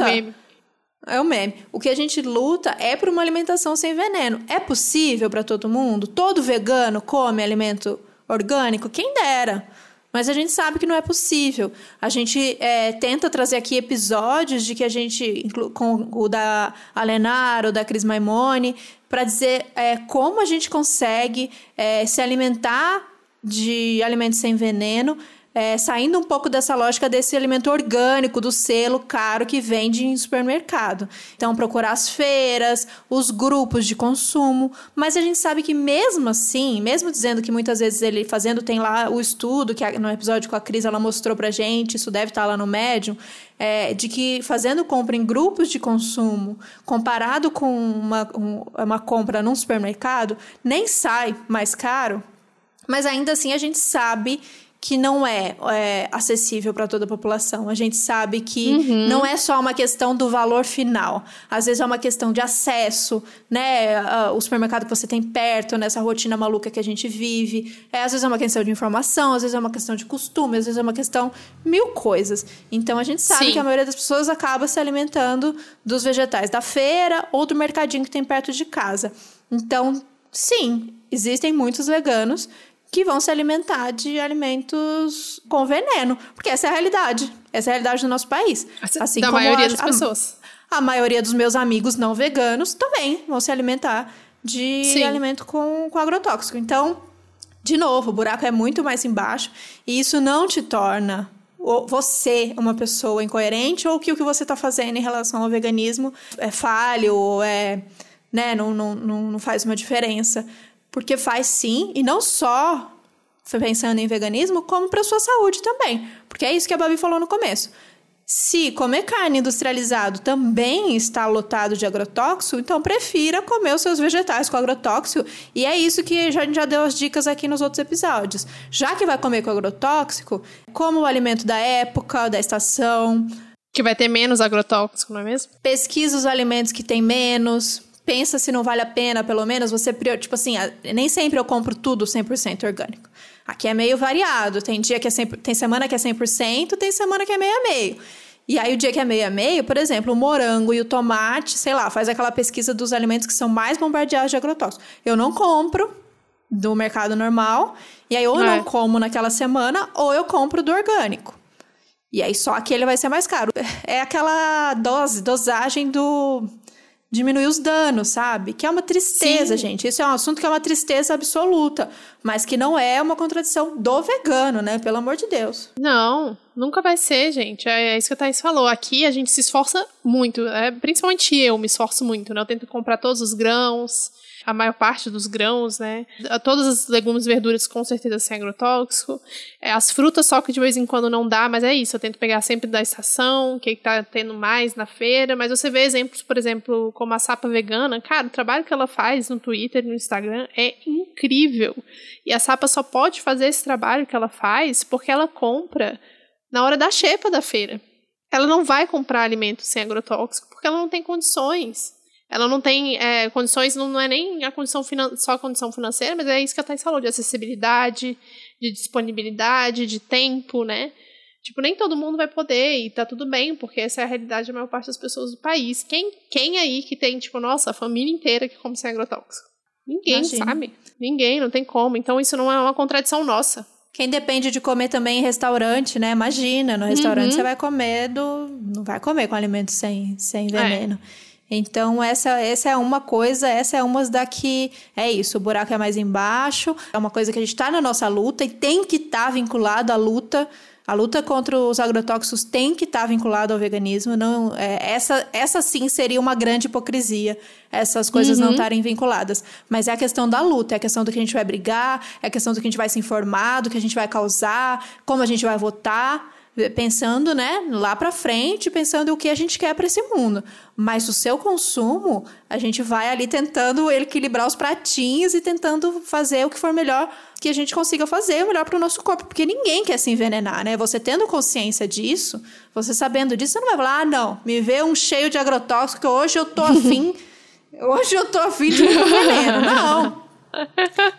S1: É o meme. O que a gente luta é por uma alimentação sem veneno. É possível para todo mundo? Todo vegano come alimento orgânico? Quem dera. Mas a gente sabe que não é possível. A gente é, tenta trazer aqui episódios de que a gente, com o da Alenar ou da Cris Maimone, para dizer é, como a gente consegue é, se alimentar de alimentos sem veneno é, saindo um pouco dessa lógica desse alimento orgânico, do selo caro que vende em supermercado. Então, procurar as feiras, os grupos de consumo, mas a gente sabe que mesmo assim, mesmo dizendo que muitas vezes ele fazendo, tem lá o estudo, que no episódio com a Cris ela mostrou pra gente, isso deve estar lá no Medium, é, de que fazendo compra em grupos de consumo, comparado com uma, um, uma compra num supermercado, nem sai mais caro, mas ainda assim a gente sabe que não é, é acessível para toda a população. A gente sabe que uhum. não é só uma questão do valor final. Às vezes é uma questão de acesso, né? O supermercado que você tem perto, nessa rotina maluca que a gente vive. É, às vezes é uma questão de informação, às vezes é uma questão de costume, às vezes é uma questão mil coisas. Então a gente sabe Sim. que a maioria das pessoas acaba se alimentando dos vegetais da feira ou do mercadinho que tem perto de casa. Então, sim, existem muitos veganos que vão se alimentar de alimentos com veneno. Porque essa é a realidade. Essa é a realidade do nosso país.
S2: Assim da maioria a, das pessoas.
S1: A, a, maioria dos meus amigos não veganos também vão se alimentar de Sim. alimento com, com agrotóxico. Então, de novo, o buraco é muito mais embaixo. E isso não te torna você uma pessoa incoerente ou que o que você está fazendo em relação ao veganismo é falho ou é, né, não, não, não faz uma diferença. Porque faz sim, e não só pensando em veganismo, como para sua saúde também. Porque é isso que a Babi falou no começo. Se comer carne industrializado também está lotado de agrotóxico, então prefira comer os seus vegetais com agrotóxico. E é isso que a gente já deu as dicas aqui nos outros episódios. Já que vai comer com agrotóxico, como o alimento da época, da estação.
S2: Que vai ter menos agrotóxico, não é mesmo?
S1: Pesquisa os alimentos que tem menos pensa se não vale a pena, pelo menos, você tipo assim, nem sempre eu compro tudo 100% orgânico. Aqui é meio variado, tem dia que é 100... tem semana que é 100%, tem semana que é meio a meio. E aí o dia que é meio a meio, por exemplo, o morango e o tomate, sei lá, faz aquela pesquisa dos alimentos que são mais bombardeados de agrotóxicos. Eu não compro do mercado normal, e aí ou é. não como naquela semana, ou eu compro do orgânico. E aí só aquele vai ser mais caro. É aquela dose, dosagem do diminuir os danos, sabe? Que é uma tristeza, Sim. gente. Isso é um assunto que é uma tristeza absoluta, mas que não é uma contradição do vegano, né? Pelo amor de Deus.
S2: Não, nunca vai ser, gente. É, é isso que a Thaís falou. Aqui a gente se esforça muito, é, principalmente eu me esforço muito, né? Eu tento comprar todos os grãos, a maior parte dos grãos, né? Todas as legumes e verduras com certeza sem agrotóxico. É, as frutas só que de vez em quando não dá, mas é isso. Eu tento pegar sempre da estação, o que está tendo mais na feira. Mas você vê exemplos, por exemplo, como a sapa vegana. Cara, o trabalho que ela faz no Twitter, no Instagram é incrível. E a sapa só pode fazer esse trabalho que ela faz porque ela compra na hora da xepa da feira. Ela não vai comprar alimento sem agrotóxico porque ela não tem condições. Ela não tem é, condições, não, é nem a condição só a condição financeira, mas é isso que a Thais falou, de acessibilidade, de disponibilidade, de tempo, né? Tipo, nem todo mundo vai poder e tá tudo bem, porque essa é a realidade da maior parte das pessoas do país. Quem, quem aí que tem, tipo, nossa, a família inteira que come sem agrotóxico? Ninguém, Imagina. sabe? Ninguém, não tem como. Então isso não é uma contradição nossa.
S1: Quem depende de comer também em restaurante, né? Imagina, no restaurante uhum. você vai comer do. Não vai comer com alimentos sem, sem veneno. É. Então, essa, essa é uma coisa, essa é uma da que é isso, o buraco é mais embaixo, é uma coisa que a gente está na nossa luta e tem que estar tá vinculado à luta. A luta contra os agrotóxicos tem que estar tá vinculada ao veganismo. Não, é, essa, essa sim seria uma grande hipocrisia, essas coisas uhum. não estarem vinculadas. Mas é a questão da luta, é a questão do que a gente vai brigar, é a questão do que a gente vai se informar, do que a gente vai causar, como a gente vai votar pensando, né, lá para frente, pensando o que a gente quer para esse mundo. Mas o seu consumo, a gente vai ali tentando equilibrar os pratinhos e tentando fazer o que for melhor que a gente consiga fazer, o melhor para o nosso corpo, porque ninguém quer se envenenar, né? Você tendo consciência disso, você sabendo disso, você não vai falar: "Ah, não, me vê um cheio de agrotóxico, hoje eu tô afim, hoje eu tô afim de um veneno". Não.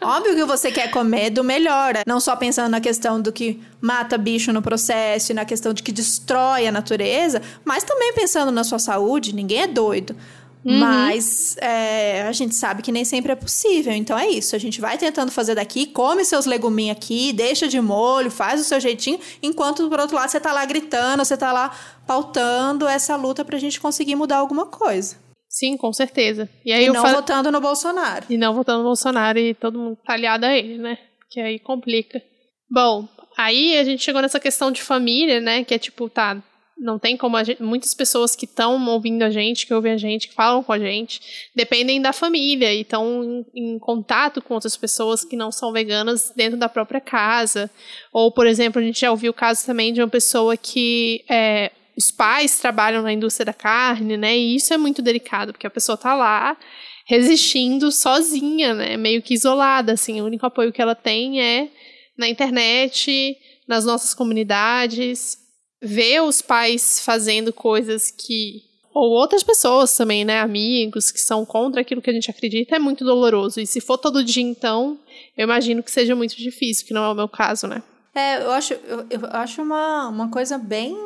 S1: Óbvio que você quer comer do melhor, não só pensando na questão do que mata bicho no processo e na questão de que destrói a natureza, mas também pensando na sua saúde, ninguém é doido. Uhum. Mas é, a gente sabe que nem sempre é possível. Então é isso. A gente vai tentando fazer daqui, come seus leguminhos aqui, deixa de molho, faz o seu jeitinho, enquanto por outro lado você tá lá gritando, você tá lá pautando essa luta pra gente conseguir mudar alguma coisa.
S2: Sim, com certeza. E, aí
S1: e não votando no Bolsonaro.
S2: E não votando no Bolsonaro e todo mundo talhado a ele, né? Que aí complica. Bom, aí a gente chegou nessa questão de família, né? Que é tipo, tá, não tem como gente, muitas pessoas que estão ouvindo a gente, que ouvem a gente, que falam com a gente, dependem da família e estão em, em, contato com outras pessoas que não são veganas dentro da própria casa. Ou, por exemplo, a gente já ouviu o caso também de uma pessoa que é, os pais trabalham na indústria da carne, né? E isso é muito delicado, porque a pessoa tá lá resistindo sozinha, né? Meio que isolada, assim. O único apoio que ela tem é na internet, nas nossas comunidades, ver os pais fazendo coisas que ou outras pessoas também, né, amigos que são contra aquilo que a gente acredita, é muito doloroso. E se for todo dia, então, eu imagino que seja muito difícil, que não é o meu caso, né?
S1: É, eu acho, eu, eu acho uma, uma coisa bem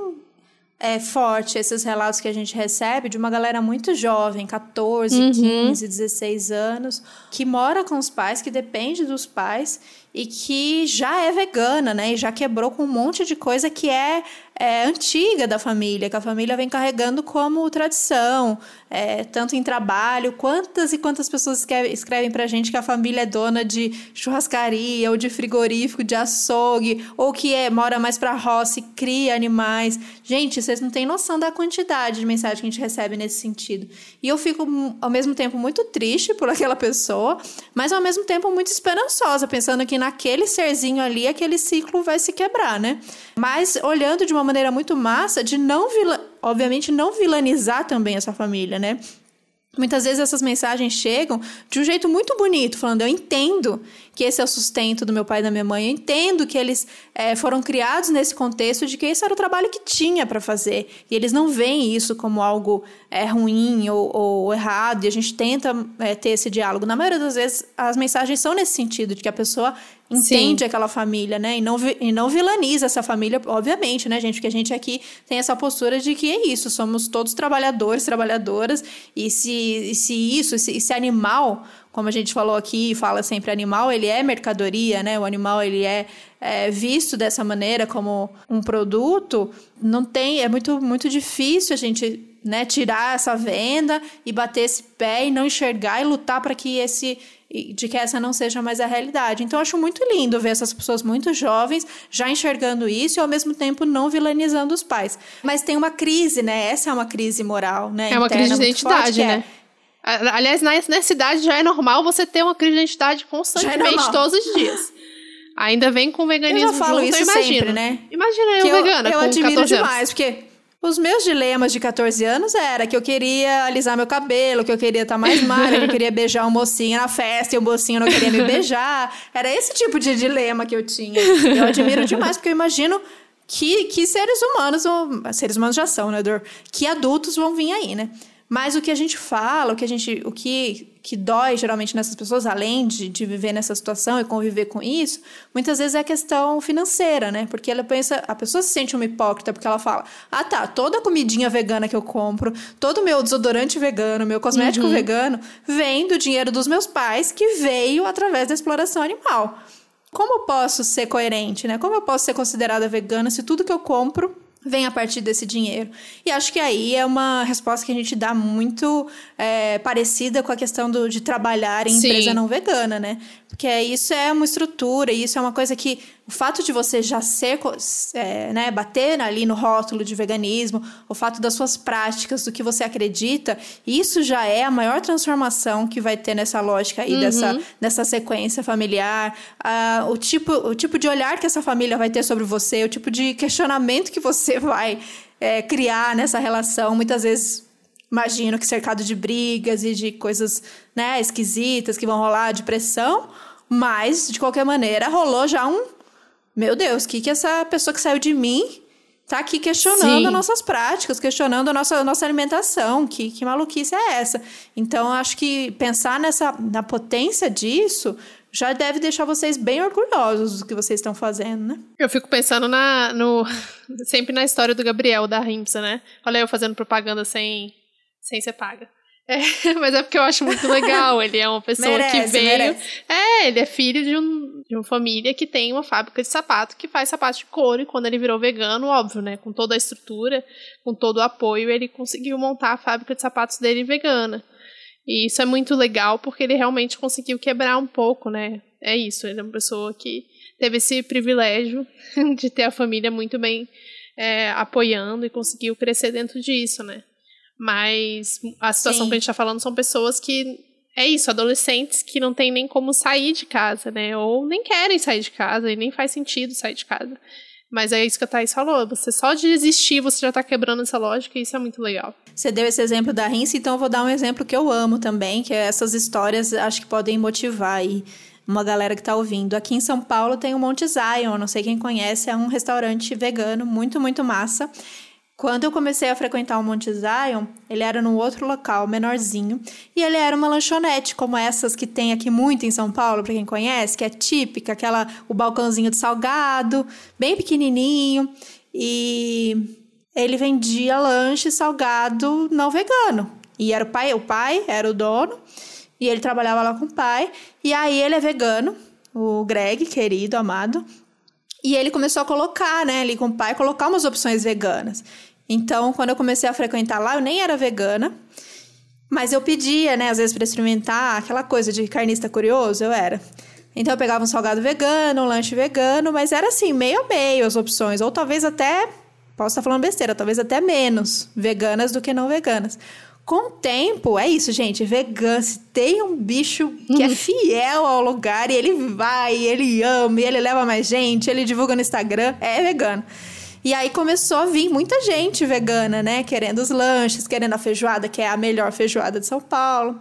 S1: é forte esses relatos que a gente recebe de uma galera muito jovem, 14, uhum. 15, 16 anos, que mora com os pais, que depende dos pais e que já é vegana, né? E já quebrou com um monte de coisa que é, é antiga da família, que a família vem carregando como tradição, é, tanto em trabalho. Quantas e quantas pessoas escrevem, escrevem pra gente que a família é dona de churrascaria, ou de frigorífico, de açougue, ou que é, mora mais pra roça e cria animais. Gente, vocês não têm noção da quantidade de mensagem que a gente recebe nesse sentido. E eu fico, ao mesmo tempo, muito triste por aquela pessoa, mas ao mesmo tempo muito esperançosa, pensando que naquele serzinho ali aquele ciclo vai se quebrar, né? Mas olhando de uma maneira muito massa de não, obviamente, não vilanizar também essa família, né? Muitas vezes essas mensagens chegam de um jeito muito bonito, falando: Eu entendo que esse é o sustento do meu pai e da minha mãe, eu entendo que eles é, foram criados nesse contexto de que esse era o trabalho que tinha para fazer. E eles não veem isso como algo é, ruim ou, ou errado, e a gente tenta é, ter esse diálogo. Na maioria das vezes, as mensagens são nesse sentido, de que a pessoa entende Sim. aquela família, né? E não, e não vilaniza essa família, obviamente, né, gente? Porque a gente aqui tem essa postura de que é isso, somos todos trabalhadores, trabalhadoras, e se, e se isso, esse, esse animal, como a gente falou aqui, fala sempre animal, ele é mercadoria, né? O animal, ele é, é visto dessa maneira como um produto, não tem, é muito, muito difícil a gente né, tirar essa venda e bater esse pé e não enxergar e lutar para que esse de que essa não seja mais a realidade. Então, eu acho muito lindo ver essas pessoas muito jovens já enxergando isso e, ao mesmo tempo, não vilanizando os pais. Mas tem uma crise, né? Essa é uma crise moral, né?
S2: É uma
S1: Interna,
S2: crise de identidade, né? É... Aliás, nessa idade já é normal você ter uma crise de identidade constantemente, é todos os dias. Ainda vem com veganismo
S1: eu já falo
S2: junto,
S1: isso
S2: eu imagino.
S1: sempre, né?
S2: Imagina eu,
S1: que
S2: vegana
S1: eu, eu
S2: com
S1: admiro
S2: 14
S1: demais,
S2: anos.
S1: porque os meus dilemas de 14 anos era que eu queria alisar meu cabelo, que eu queria estar mais magra, que eu queria beijar um mocinho na festa e o mocinho não queria me beijar. Era esse tipo de dilema que eu tinha. Eu admiro demais, porque eu imagino que, que seres humanos, seres humanos já são, né, Dor? Que adultos vão vir aí, né? Mas o que a gente fala, o que a gente, o que, que dói geralmente nessas pessoas, além de, de viver nessa situação e conviver com isso, muitas vezes é a questão financeira, né? Porque ela pensa, a pessoa se sente uma hipócrita porque ela fala: ah, tá, toda a comidinha vegana que eu compro, todo o meu desodorante vegano, meu cosmético uhum. vegano, vem do dinheiro dos meus pais que veio através da exploração animal. Como eu posso ser coerente, né? Como eu posso ser considerada vegana se tudo que eu compro vem a partir desse dinheiro. E acho que aí é uma resposta que a gente dá muito é, parecida com a questão do, de trabalhar em Sim. empresa não vegana, né? Porque isso é uma estrutura, isso é uma coisa que o fato de você já ser, é, né, bater ali no rótulo de veganismo, o fato das suas práticas, do que você acredita, isso já é a maior transformação que vai ter nessa lógica aí, uhum. dessa, dessa sequência familiar, uh, o, tipo, o tipo de olhar que essa família vai ter sobre você, o tipo de questionamento que você vai é, criar nessa relação, muitas vezes imagino que cercado de brigas e de coisas né, esquisitas que vão rolar, de pressão, mas, de qualquer maneira, rolou já um meu Deus, o que, que essa pessoa que saiu de mim tá aqui questionando as nossas práticas, questionando a nossa, nossa alimentação, que, que maluquice é essa? Então, acho que pensar nessa, na potência disso já deve deixar vocês bem orgulhosos do que vocês estão fazendo, né?
S2: Eu fico pensando na, no, sempre na história do Gabriel, da Rimsa, né? Olha eu fazendo propaganda sem, sem ser paga. É, mas é porque eu acho muito legal. Ele é uma pessoa
S1: merece,
S2: que veio.
S1: Merece.
S2: É, ele é filho de, um, de uma família que tem uma fábrica de sapato que faz sapato de couro. E quando ele virou vegano, óbvio, né? Com toda a estrutura, com todo o apoio, ele conseguiu montar a fábrica de sapatos dele vegana. E isso é muito legal porque ele realmente conseguiu quebrar um pouco, né? É isso, ele é uma pessoa que teve esse privilégio de ter a família muito bem é, apoiando e conseguiu crescer dentro disso, né? Mas a situação Sim. que a gente está falando são pessoas que. É isso, adolescentes que não tem nem como sair de casa, né? Ou nem querem sair de casa e nem faz sentido sair de casa. Mas é isso que a Thaís falou. Você só de existir, você já está quebrando essa lógica e isso é muito legal.
S1: Você deu esse exemplo da Rince, então eu vou dar um exemplo que eu amo também, que é essas histórias acho que podem motivar aí uma galera que está ouvindo. Aqui em São Paulo tem o Monte Zion, não sei quem conhece, é um restaurante vegano muito, muito massa. Quando eu comecei a frequentar o Monte Zion, ele era num outro local, menorzinho, e ele era uma lanchonete, como essas que tem aqui muito em São Paulo, para quem conhece, que é típica, aquela o balcãozinho de salgado, bem pequenininho, e ele vendia lanche salgado não vegano. E era o pai, o pai era o dono, e ele trabalhava lá com o pai, e aí ele é vegano, o Greg, querido, amado, e ele começou a colocar, né, ali com o pai, colocar umas opções veganas. Então, quando eu comecei a frequentar lá, eu nem era vegana, mas eu pedia, né, às vezes para experimentar aquela coisa de carnista curioso, eu era. Então eu pegava um salgado vegano, um lanche vegano, mas era assim, meio a meio as opções, ou talvez até, posso estar falando besteira, talvez até menos veganas do que não veganas. Com o tempo, é isso, gente, vegano, se tem um bicho que é fiel ao lugar e ele vai, ele ama, e ele leva mais gente, ele divulga no Instagram, é vegano. E aí começou a vir muita gente vegana, né? Querendo os lanches, querendo a feijoada, que é a melhor feijoada de São Paulo.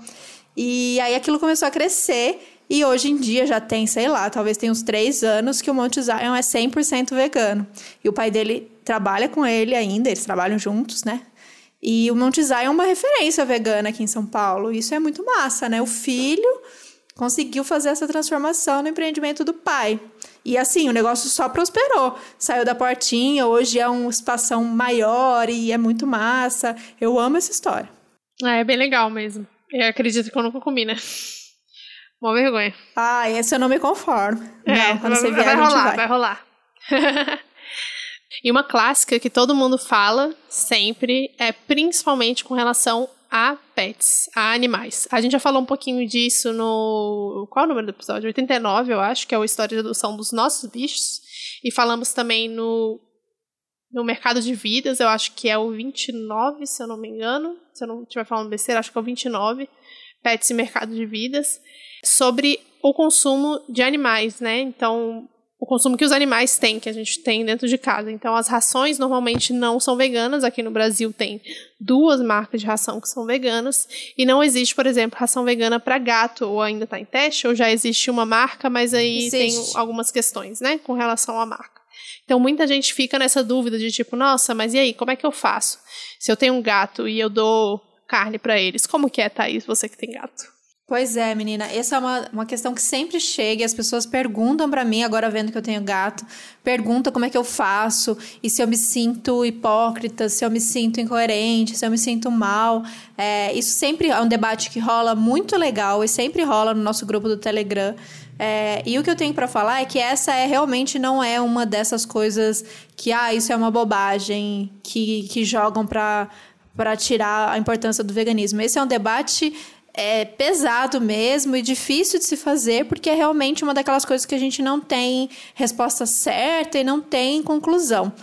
S1: E aí aquilo começou a crescer. E hoje em dia já tem, sei lá, talvez tem uns três anos que o Monte Zion é 100% vegano. E o pai dele trabalha com ele ainda, eles trabalham juntos, né? E o Monte Zion é uma referência vegana aqui em São Paulo. Isso é muito massa, né? O filho conseguiu fazer essa transformação no empreendimento do pai. E assim, o negócio só prosperou. Saiu da portinha, hoje é um espação maior e é muito massa. Eu amo essa história.
S2: É, é bem legal mesmo. Eu acredito que eu nunca comi, né? Uma vergonha.
S1: Ah, esse eu não me conformo.
S2: É,
S1: não, quando
S2: vai,
S1: você vier,
S2: vai rolar,
S1: vai.
S2: vai rolar. E uma clássica que todo mundo fala sempre é principalmente com relação a pets, a animais. A gente já falou um pouquinho disso no. Qual é o número do episódio? 89, eu acho, que é o História de Adoção dos Nossos Bichos. E falamos também no, no Mercado de Vidas, eu acho que é o 29, se eu não me engano. Se eu não estiver falando besteira, acho que é o 29. Pets e Mercado de Vidas. Sobre o consumo de animais, né? Então, o consumo que os animais têm, que a gente tem dentro de casa. Então, as rações normalmente não são veganas. Aqui no Brasil tem duas marcas de ração que são veganas. E não existe, por exemplo, ração vegana para gato, ou ainda está em teste, ou já existe uma marca, mas aí existe. tem algumas questões, né, com relação à marca. Então, muita gente fica nessa dúvida de tipo, nossa, mas e aí, como é que eu faço? Se eu tenho um gato e eu dou carne para eles, como que é, Thaís, você que tem gato?
S1: Pois é, menina. Essa é uma, uma questão que sempre chega e as pessoas perguntam para mim, agora vendo que eu tenho gato, perguntam como é que eu faço e se eu me sinto hipócrita, se eu me sinto incoerente, se eu me sinto mal. É, isso sempre é um debate que rola muito legal e sempre rola no nosso grupo do Telegram. É, e o que eu tenho para falar é que essa é realmente não é uma dessas coisas que, ah, isso é uma bobagem, que, que jogam para tirar a importância do veganismo. Esse é um debate é pesado mesmo e difícil de se fazer, porque é realmente uma daquelas coisas que a gente não tem resposta certa e não tem conclusão.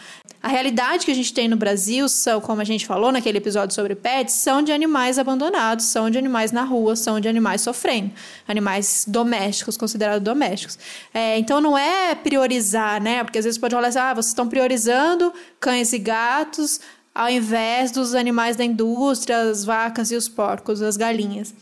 S1: A realidade que a gente tem no Brasil são, como a gente falou naquele episódio sobre pets, são de animais abandonados, são de animais na rua, são de animais sofrendo, animais domésticos, considerados domésticos. É, então não é priorizar, né? Porque às vezes pode falar assim, ah, vocês estão priorizando cães e gatos ao invés dos animais da indústria, as vacas e os porcos, as galinhas.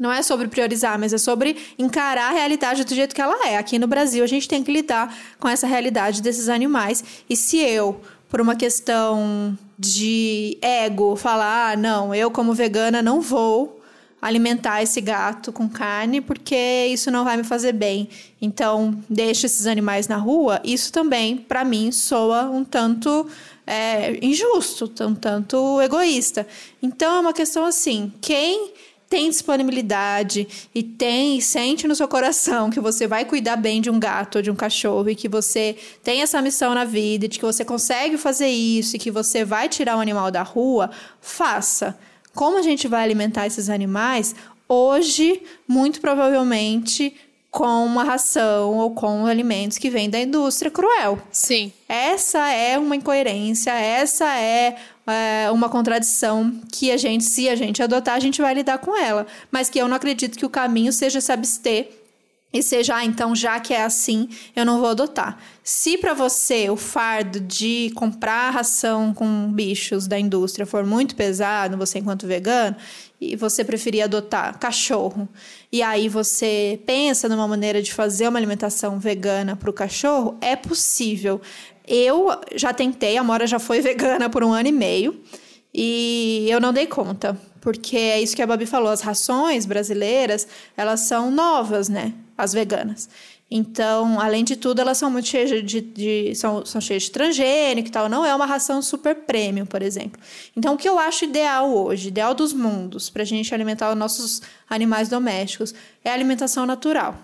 S1: Não é sobre priorizar, mas é sobre encarar a realidade do jeito que ela é. Aqui no Brasil, a gente tem que lidar com essa realidade desses animais. E se eu, por uma questão de ego, falar, ah, não, eu como vegana não vou alimentar esse gato com carne porque isso não vai me fazer bem. Então, deixo esses animais na rua. Isso também, para mim, soa um tanto é, injusto, um tanto egoísta. Então é uma questão assim: quem tem disponibilidade e tem sente no seu coração que você vai cuidar bem de um gato ou de um cachorro e que você tem essa missão na vida, de que você consegue fazer isso e que você vai tirar o animal da rua, faça. Como a gente vai alimentar esses animais? Hoje, muito provavelmente, com uma ração ou com alimentos que vêm da indústria cruel.
S2: Sim.
S1: Essa é uma incoerência, essa é, é, uma contradição que a gente, se a gente adotar, a gente vai lidar com ela. Mas que eu não acredito que o caminho seja se abster e seja, ah, então já que é assim, eu não vou adotar. Se para você o fardo de comprar ração com bichos da indústria for muito pesado, você enquanto vegano, e você preferir adotar cachorro, e aí você pensa numa maneira de fazer uma alimentação vegana para o cachorro, é possível. Eu já tentei, a Mora já foi vegana por um ano e meio, e eu não dei conta, porque é isso que a Babi falou, as rações brasileiras, elas são novas, né? As veganas. Então, além de tudo, elas são muito cheias de, de, são, são cheias de transgênico e tal. Não é uma ração super premium, por exemplo. Então, o que eu acho ideal hoje, ideal dos mundos, para a gente alimentar os nossos animais domésticos, é a alimentação natural.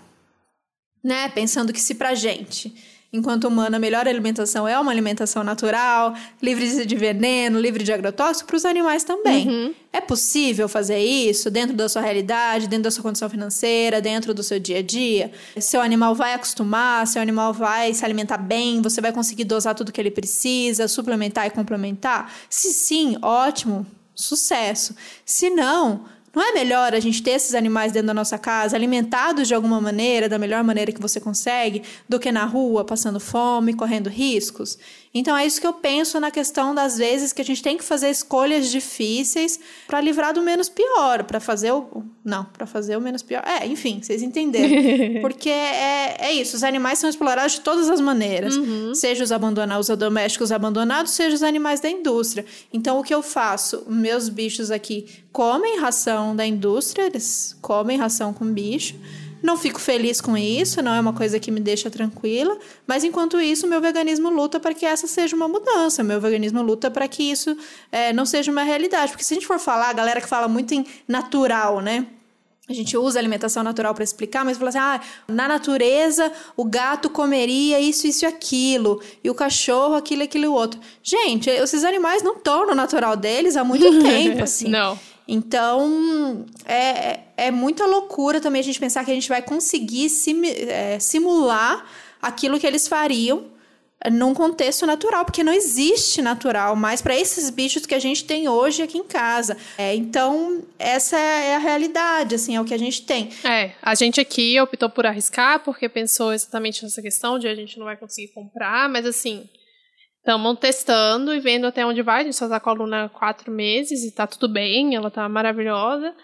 S1: Né? Pensando que se para gente enquanto humano, a melhor alimentação é uma alimentação natural, livre de veneno, livre de agrotóxico, para os animais também. Uhum. É possível fazer isso dentro da sua realidade, dentro da sua condição financeira, dentro do seu dia a dia? Seu animal vai acostumar, seu animal vai se alimentar bem, você vai conseguir dosar tudo que ele precisa, suplementar e complementar? Se sim, ótimo, sucesso. Se não, não é melhor a gente ter esses animais dentro da nossa casa, alimentados de alguma maneira, da melhor maneira que você consegue, do que na rua, passando fome, correndo riscos? Então é isso que eu penso na questão das vezes que a gente tem que fazer escolhas difíceis para livrar do menos pior, para fazer o não, para fazer o menos pior. É, enfim, vocês entenderam. Porque é, é isso, os animais são explorados de todas as maneiras, uhum. seja os abandonados, os domésticos abandonados, seja os animais da indústria. Então o que eu faço? Meus bichos aqui comem ração da indústria, eles comem ração com bicho. Não fico feliz com isso, não é uma coisa que me deixa tranquila, mas enquanto isso, meu veganismo luta para que essa seja uma mudança, meu veganismo luta para que isso é, não seja uma realidade. Porque se a gente for falar, a galera que fala muito em natural, né? a gente usa alimentação natural para explicar, mas fala assim: ah, na natureza o gato comeria isso, isso e aquilo, e o cachorro aquilo, aquilo e outro. Gente, esses animais não estão no natural deles há muito tempo, assim.
S2: Não.
S1: Então, é, é muita loucura também a gente pensar que a gente vai conseguir sim, é, simular aquilo que eles fariam num contexto natural, porque não existe natural mais para esses bichos que a gente tem hoje aqui em casa. É, então, essa é a realidade, assim, é o que a gente tem.
S2: É, a gente aqui optou por arriscar, porque pensou exatamente nessa questão de a gente não vai conseguir comprar, mas assim, estamos testando e vendo até onde vai. A gente só tá com a aluna há quatro meses e tá tudo bem, ela tá maravilhosa.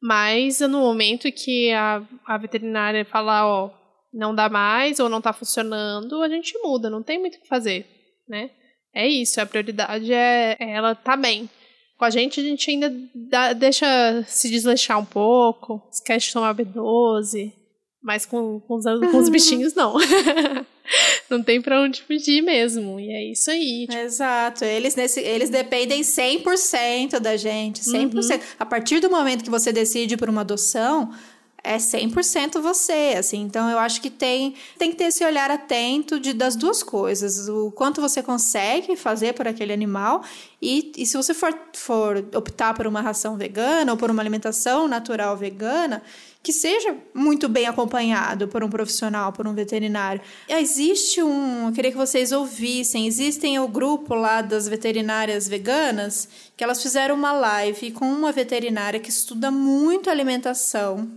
S2: Mas no momento que a, a veterinária falar, ó, não dá mais ou não está funcionando, a gente muda, não tem muito o que fazer, né? É isso, a prioridade é, é ela tá bem. Com a gente, a gente ainda dá, deixa se desleixar um pouco, esquece de tomar B12, mas com, com, os, com os bichinhos, não. não tem para onde fugir mesmo. E é isso aí.
S1: Tipo. Exato. Eles, nesse, eles dependem 100% da gente. 100%. Uhum. A partir do momento que você decide por uma adoção, é 100% você, assim. Então eu acho que tem tem que ter esse olhar atento de das duas coisas, o quanto você consegue fazer por aquele animal e, e se você for, for optar por uma ração vegana ou por uma alimentação natural vegana, que seja muito bem acompanhado por um profissional, por um veterinário. Existe um, eu queria que vocês ouvissem, existem o grupo lá das veterinárias veganas, que elas fizeram uma live com uma veterinária que estuda muito alimentação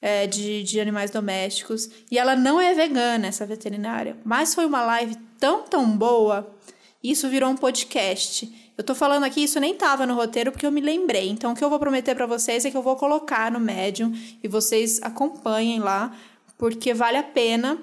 S1: é, de, de animais domésticos. E ela não é vegana, essa veterinária. Mas foi uma live tão, tão boa. Isso virou um podcast. Eu tô falando aqui, isso nem tava no roteiro porque eu me lembrei. Então, o que eu vou prometer para vocês é que eu vou colocar no Medium e vocês acompanhem lá, porque vale a pena.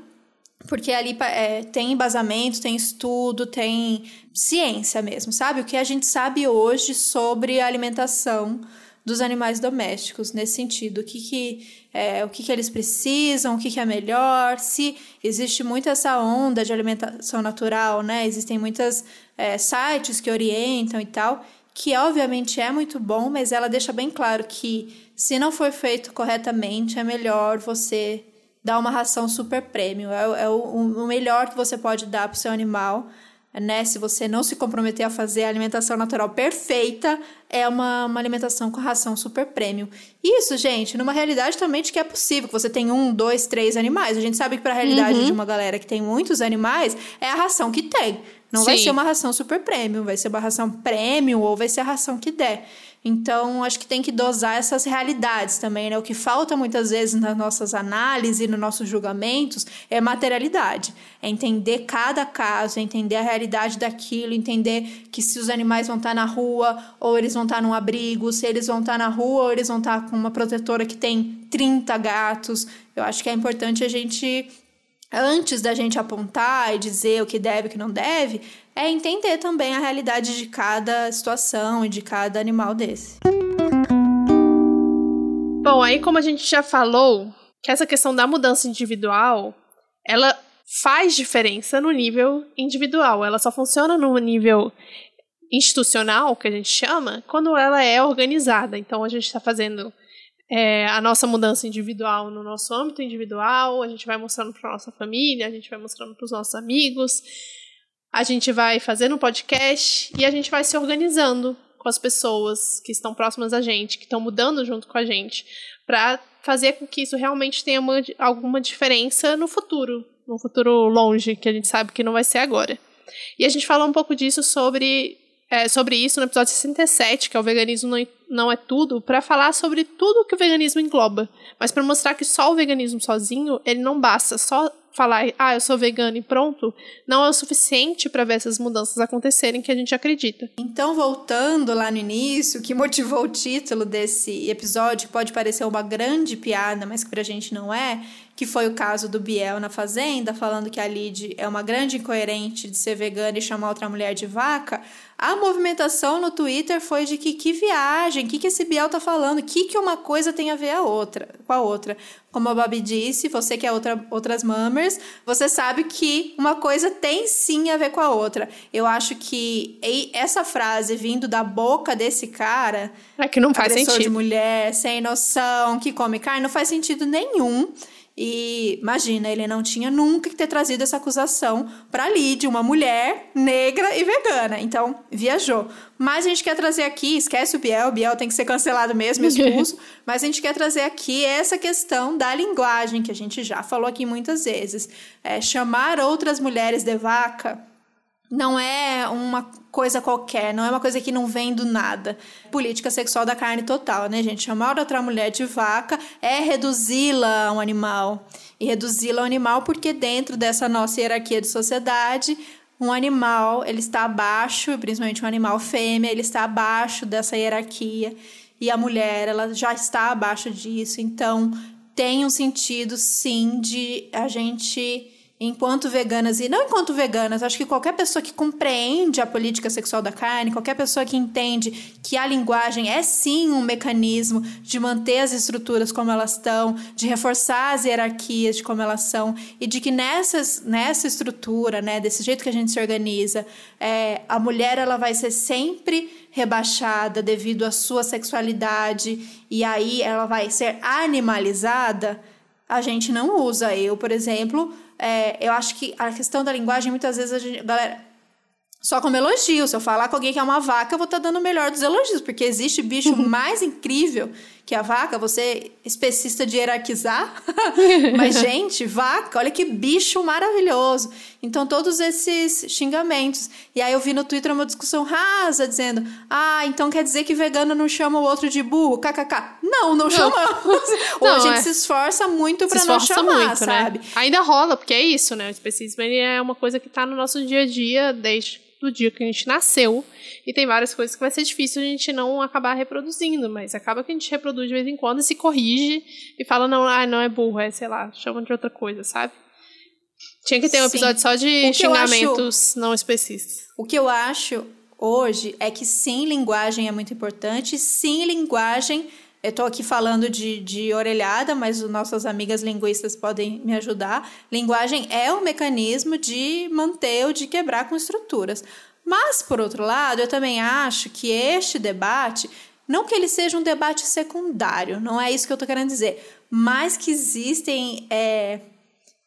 S1: Porque ali é, tem embasamento, tem estudo, tem ciência mesmo, sabe? O que a gente sabe hoje sobre a alimentação dos animais domésticos nesse sentido. O que, que, é, o que, que eles precisam, o que, que é melhor, se existe muito essa onda de alimentação natural, né? Existem muitos é, sites que orientam e tal, que obviamente é muito bom, mas ela deixa bem claro que se não for feito corretamente, é melhor você dar uma ração super premium. É, é o, o melhor que você pode dar para o seu animal né? Se você não se comprometer a fazer a alimentação natural perfeita, é uma, uma alimentação com ração super premium. Isso, gente, numa realidade também de que é possível, que você tem um, dois, três animais. A gente sabe que para a realidade uhum. de uma galera que tem muitos animais, é a ração que tem. Não Sim. vai ser uma ração super premium, vai ser uma ração premium ou vai ser a ração que der. Então, acho que tem que dosar essas realidades também, né? O que falta muitas vezes nas nossas análises nos nossos julgamentos é materialidade. É entender cada caso, é entender a realidade daquilo, entender que se os animais vão estar na rua ou eles vão estar num abrigo, se eles vão estar na rua ou eles vão estar com uma protetora que tem 30 gatos. Eu acho que é importante a gente antes da gente apontar e dizer o que deve e o que não deve, é entender também a realidade de cada situação e de cada animal desse.
S2: Bom, aí como a gente já falou, que essa questão da mudança individual, ela faz diferença no nível individual, ela só funciona no nível institucional, que a gente chama, quando ela é organizada. Então a gente está fazendo é, a nossa mudança individual no nosso âmbito individual, a gente vai mostrando para nossa família, a gente vai mostrando para os nossos amigos, a gente vai fazendo um podcast e a gente vai se organizando com as pessoas que estão próximas a gente, que estão mudando junto com a gente, para fazer com que isso realmente tenha uma, alguma diferença no futuro, no futuro longe, que a gente sabe que não vai ser agora. E a gente fala um pouco disso sobre é, sobre isso no episódio 67, que é o veganismo não, não é tudo, para falar sobre tudo que o veganismo engloba, mas para mostrar que só o veganismo sozinho, ele não basta, só falar, ah, eu sou vegano e pronto, não é o suficiente para ver essas mudanças acontecerem que a gente acredita.
S1: Então, voltando lá no início, que motivou o título desse episódio, que pode parecer uma grande piada, mas que pra gente não é, que foi o caso do Biel na Fazenda, falando que a Lid é uma grande incoerente de ser vegana e chamar outra mulher de vaca, a movimentação no Twitter foi de que que viagem, o que, que esse Biel tá falando, o que, que uma coisa tem a ver a outra, com a outra. Como a Babi disse, você que é outra, outras mammers, você sabe que uma coisa tem sim a ver com a outra. Eu acho que essa frase vindo da boca desse cara,
S2: é que não faz sentido.
S1: de mulher, sem noção, que come carne, não faz sentido nenhum. E imagina, ele não tinha nunca que ter trazido essa acusação para Lid, uma mulher negra e vegana. Então, viajou. Mas a gente quer trazer aqui, esquece o Biel, o Biel tem que ser cancelado mesmo, expulso. mas a gente quer trazer aqui essa questão da linguagem, que a gente já falou aqui muitas vezes. É, chamar outras mulheres de vaca não é uma coisa qualquer, não é uma coisa que não vem do nada. Política sexual da carne total, né, gente? Chamar outra mulher de vaca é reduzi-la a um animal. E reduzi-la a um animal porque dentro dessa nossa hierarquia de sociedade, um animal, ele está abaixo, principalmente um animal fêmea, ele está abaixo dessa hierarquia. E a mulher, ela já está abaixo disso. Então, tem um sentido, sim, de a gente enquanto veganas, e não enquanto veganas, acho que qualquer pessoa que compreende a política sexual da carne, qualquer pessoa que entende que a linguagem é sim um mecanismo de manter as estruturas como elas estão, de reforçar as hierarquias de como elas são, e de que nessas, nessa estrutura, né, desse jeito que a gente se organiza, é, a mulher ela vai ser sempre rebaixada devido à sua sexualidade, e aí ela vai ser animalizada, a gente não usa. Eu, por exemplo, é, eu acho que a questão da linguagem, muitas vezes a gente. Galera, só como elogio. Se eu falar com alguém que é uma vaca, eu vou estar tá dando o melhor dos elogios, porque existe bicho mais incrível que a vaca, você especista de hierarquizar. Mas, gente, vaca, olha que bicho maravilhoso. Então, todos esses xingamentos. E aí eu vi no Twitter uma discussão rasa dizendo: Ah, então quer dizer que vegano não chama o outro de burro? KKK. Não, não, não. chamamos. Ou a gente é. se esforça muito para não chamar, muito, né? sabe? Né?
S2: Ainda rola, porque é isso, né? O especismo é uma coisa que tá no nosso dia a dia desde do dia que a gente nasceu. E tem várias coisas que vai ser difícil a gente não acabar reproduzindo, mas acaba que a gente reproduz de vez em quando e se corrige e fala, não, ah, não é burro, é, sei lá, chama de outra coisa, sabe? Tinha que ter um episódio sim. só de xingamentos acho, não especistas.
S1: O que eu acho hoje é que sim, linguagem é muito importante, sim, linguagem eu estou aqui falando de, de orelhada, mas nossas amigas linguistas podem me ajudar. Linguagem é um mecanismo de manter ou de quebrar com estruturas. Mas, por outro lado, eu também acho que este debate, não que ele seja um debate secundário, não é isso que eu estou querendo dizer, mas que existem é,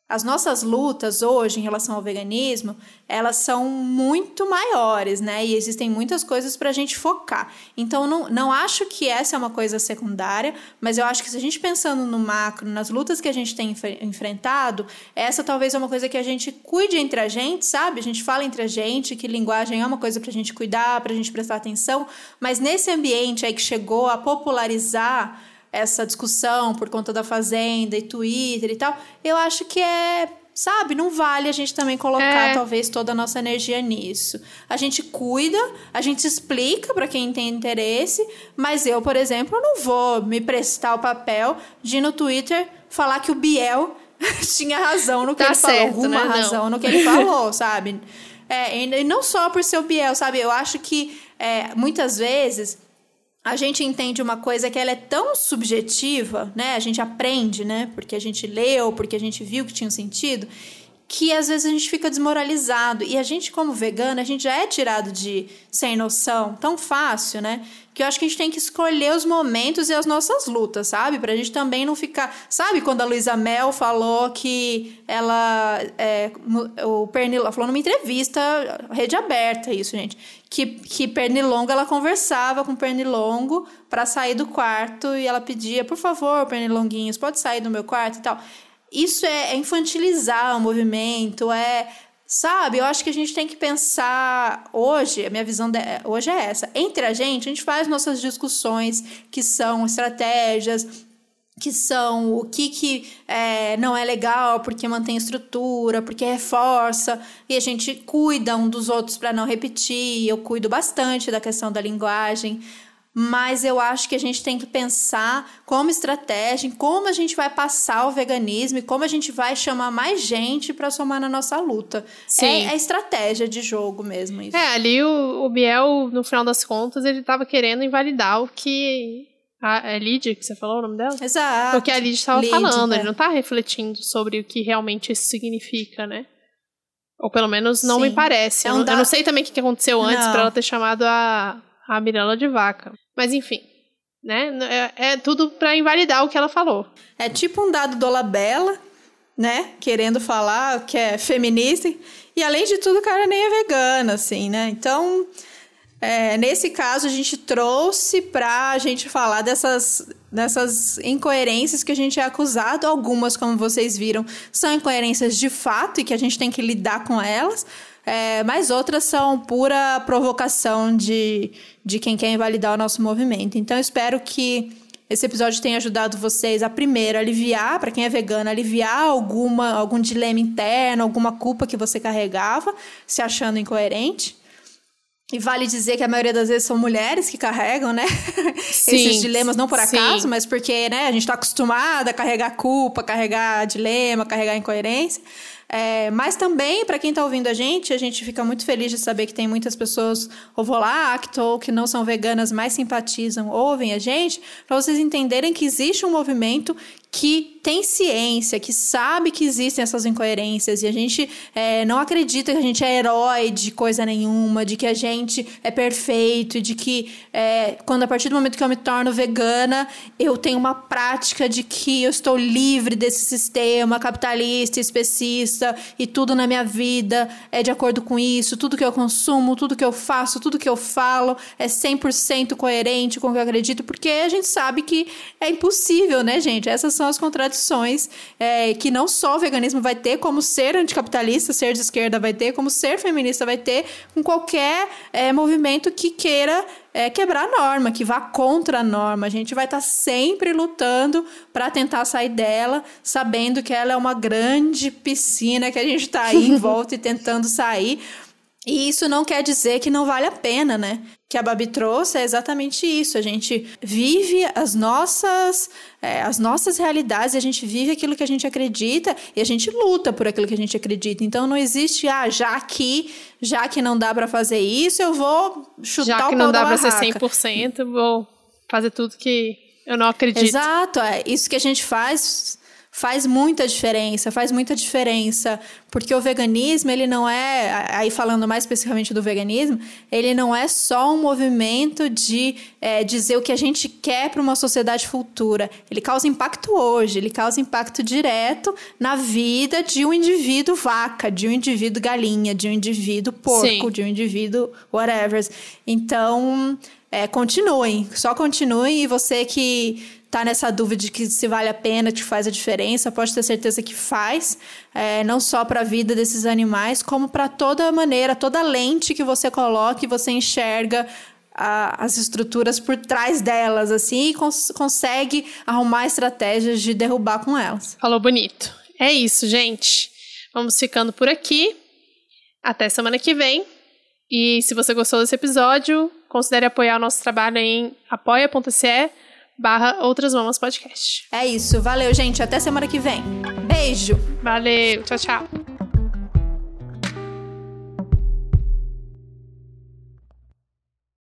S1: as nossas lutas hoje em relação ao veganismo, elas são muito maiores, né? E existem muitas coisas para a gente focar. Então, não, não acho que essa é uma coisa secundária, mas eu acho que se a gente pensando no macro, nas lutas que a gente tem enfrentado, essa talvez é uma coisa que a gente cuide entre a gente, sabe? A gente fala entre a gente que linguagem é uma coisa para a gente cuidar, para a gente prestar atenção, mas nesse ambiente aí que chegou a popularizar essa discussão por conta da Fazenda e Twitter e tal, eu acho que é sabe, não vale a gente também colocar é. talvez toda a nossa energia nisso. A gente cuida, a gente explica para quem tem interesse, mas eu, por exemplo, não vou me prestar o papel de ir no Twitter falar que o Biel tinha razão no que
S2: tá
S1: ele
S2: certo,
S1: falou, alguma
S2: né?
S1: razão não. no que ele falou, sabe? É, e não só por ser o Biel, sabe? Eu acho que é, muitas vezes a gente entende uma coisa que ela é tão subjetiva, né? A gente aprende, né? Porque a gente leu, porque a gente viu que tinha um sentido, que às vezes a gente fica desmoralizado. E a gente, como vegana, a gente já é tirado de sem noção tão fácil, né? Que eu acho que a gente tem que escolher os momentos e as nossas lutas, sabe? Pra gente também não ficar. Sabe quando a Luísa Mel falou que ela. É, o Pernilongo. Falou numa entrevista, rede aberta, isso, gente. Que, que Pernilongo ela conversava com Pernilongo para sair do quarto e ela pedia, por favor, Pernilonguinhos, pode sair do meu quarto e tal. Isso é, é infantilizar o movimento, é Sabe, eu acho que a gente tem que pensar hoje, a minha visão de, hoje é essa. Entre a gente, a gente faz nossas discussões que são estratégias, que são o que, que é, não é legal porque mantém estrutura, porque reforça, e a gente cuida um dos outros para não repetir. Eu cuido bastante da questão da linguagem. Mas eu acho que a gente tem que pensar como estratégia, em como a gente vai passar o veganismo e como a gente vai chamar mais gente para somar na nossa luta. Sim. É, é estratégia de jogo mesmo isso.
S2: É, ali o, o Biel, no final das contas, ele estava querendo invalidar o que a, é Lídia que você falou o nome dela?
S1: Exato.
S2: O que a Lídia estava falando, é. ele não está refletindo sobre o que realmente isso significa, né? Ou pelo menos não Sim. me parece. É um eu, não, eu, não, sei também o que aconteceu antes para ela ter chamado a, a Mirella de vaca. Mas enfim, né? É, é tudo para invalidar o que ela falou.
S1: É tipo um dado do Labella, né? Querendo falar que é feminista. E além de tudo, o cara nem é vegano, assim, né? Então, é, nesse caso, a gente trouxe para a gente falar dessas, dessas incoerências que a gente é acusado. Algumas, como vocês viram, são incoerências de fato e que a gente tem que lidar com elas. É, mas outras são pura provocação de, de quem quer invalidar o nosso movimento. Então, espero que esse episódio tenha ajudado vocês a primeiro aliviar, para quem é vegano, aliviar alguma algum dilema interno, alguma culpa que você carregava, se achando incoerente. E vale dizer que a maioria das vezes são mulheres que carregam, né? Sim, Esses dilemas, não por acaso, sim. mas porque né, a gente está acostumada a carregar culpa, carregar dilema, carregar incoerência. É, mas também, para quem está ouvindo a gente, a gente fica muito feliz de saber que tem muitas pessoas ovo-lacto ou que não são veganas, mas simpatizam, ouvem a gente, para vocês entenderem que existe um movimento que tem ciência, que sabe que existem essas incoerências e a gente é, não acredita que a gente é herói de coisa nenhuma, de que a gente é perfeito de que é, quando a partir do momento que eu me torno vegana, eu tenho uma prática de que eu estou livre desse sistema capitalista, especista e tudo na minha vida é de acordo com isso, tudo que eu consumo, tudo que eu faço, tudo que eu falo é 100% coerente com o que eu acredito, porque a gente sabe que é impossível, né, gente? Essas são as contradições é, que não só o veganismo vai ter, como ser anticapitalista, ser de esquerda vai ter, como ser feminista vai ter, com qualquer é, movimento que queira é, quebrar a norma, que vá contra a norma. A gente vai estar tá sempre lutando para tentar sair dela, sabendo que ela é uma grande piscina que a gente está aí em volta e tentando sair. E isso não quer dizer que não vale a pena, né? Que a Babi trouxe é exatamente isso. A gente vive as nossas, é, as nossas realidades, a gente vive aquilo que a gente acredita e a gente luta por aquilo que a gente acredita. Então não existe, ah, já que, já que não dá para fazer isso, eu vou chutar
S2: já
S1: o
S2: que não dá para ser 100%, vou fazer tudo que eu não acredito.
S1: Exato, é isso que a gente faz faz muita diferença, faz muita diferença, porque o veganismo, ele não é, aí falando mais especificamente do veganismo, ele não é só um movimento de é, dizer o que a gente quer para uma sociedade futura. Ele causa impacto hoje, ele causa impacto direto na vida de um indivíduo vaca, de um indivíduo galinha, de um indivíduo porco, Sim. de um indivíduo whatever. Então, é, continuem, só continuem e você que tá nessa dúvida de que se vale a pena, te faz a diferença, pode ter certeza que faz, é, não só para a vida desses animais, como para toda maneira, toda lente que você coloca e você enxerga a, as estruturas por trás delas, assim, e cons consegue arrumar estratégias de derrubar com elas.
S2: Falou bonito. É isso, gente. Vamos ficando por aqui. Até semana que vem. E se você gostou desse episódio, considere apoiar o nosso trabalho em apoia.se barra Outras Mamas Podcast.
S1: É isso. Valeu, gente. Até semana que vem. Beijo.
S2: Valeu. Tchau, tchau.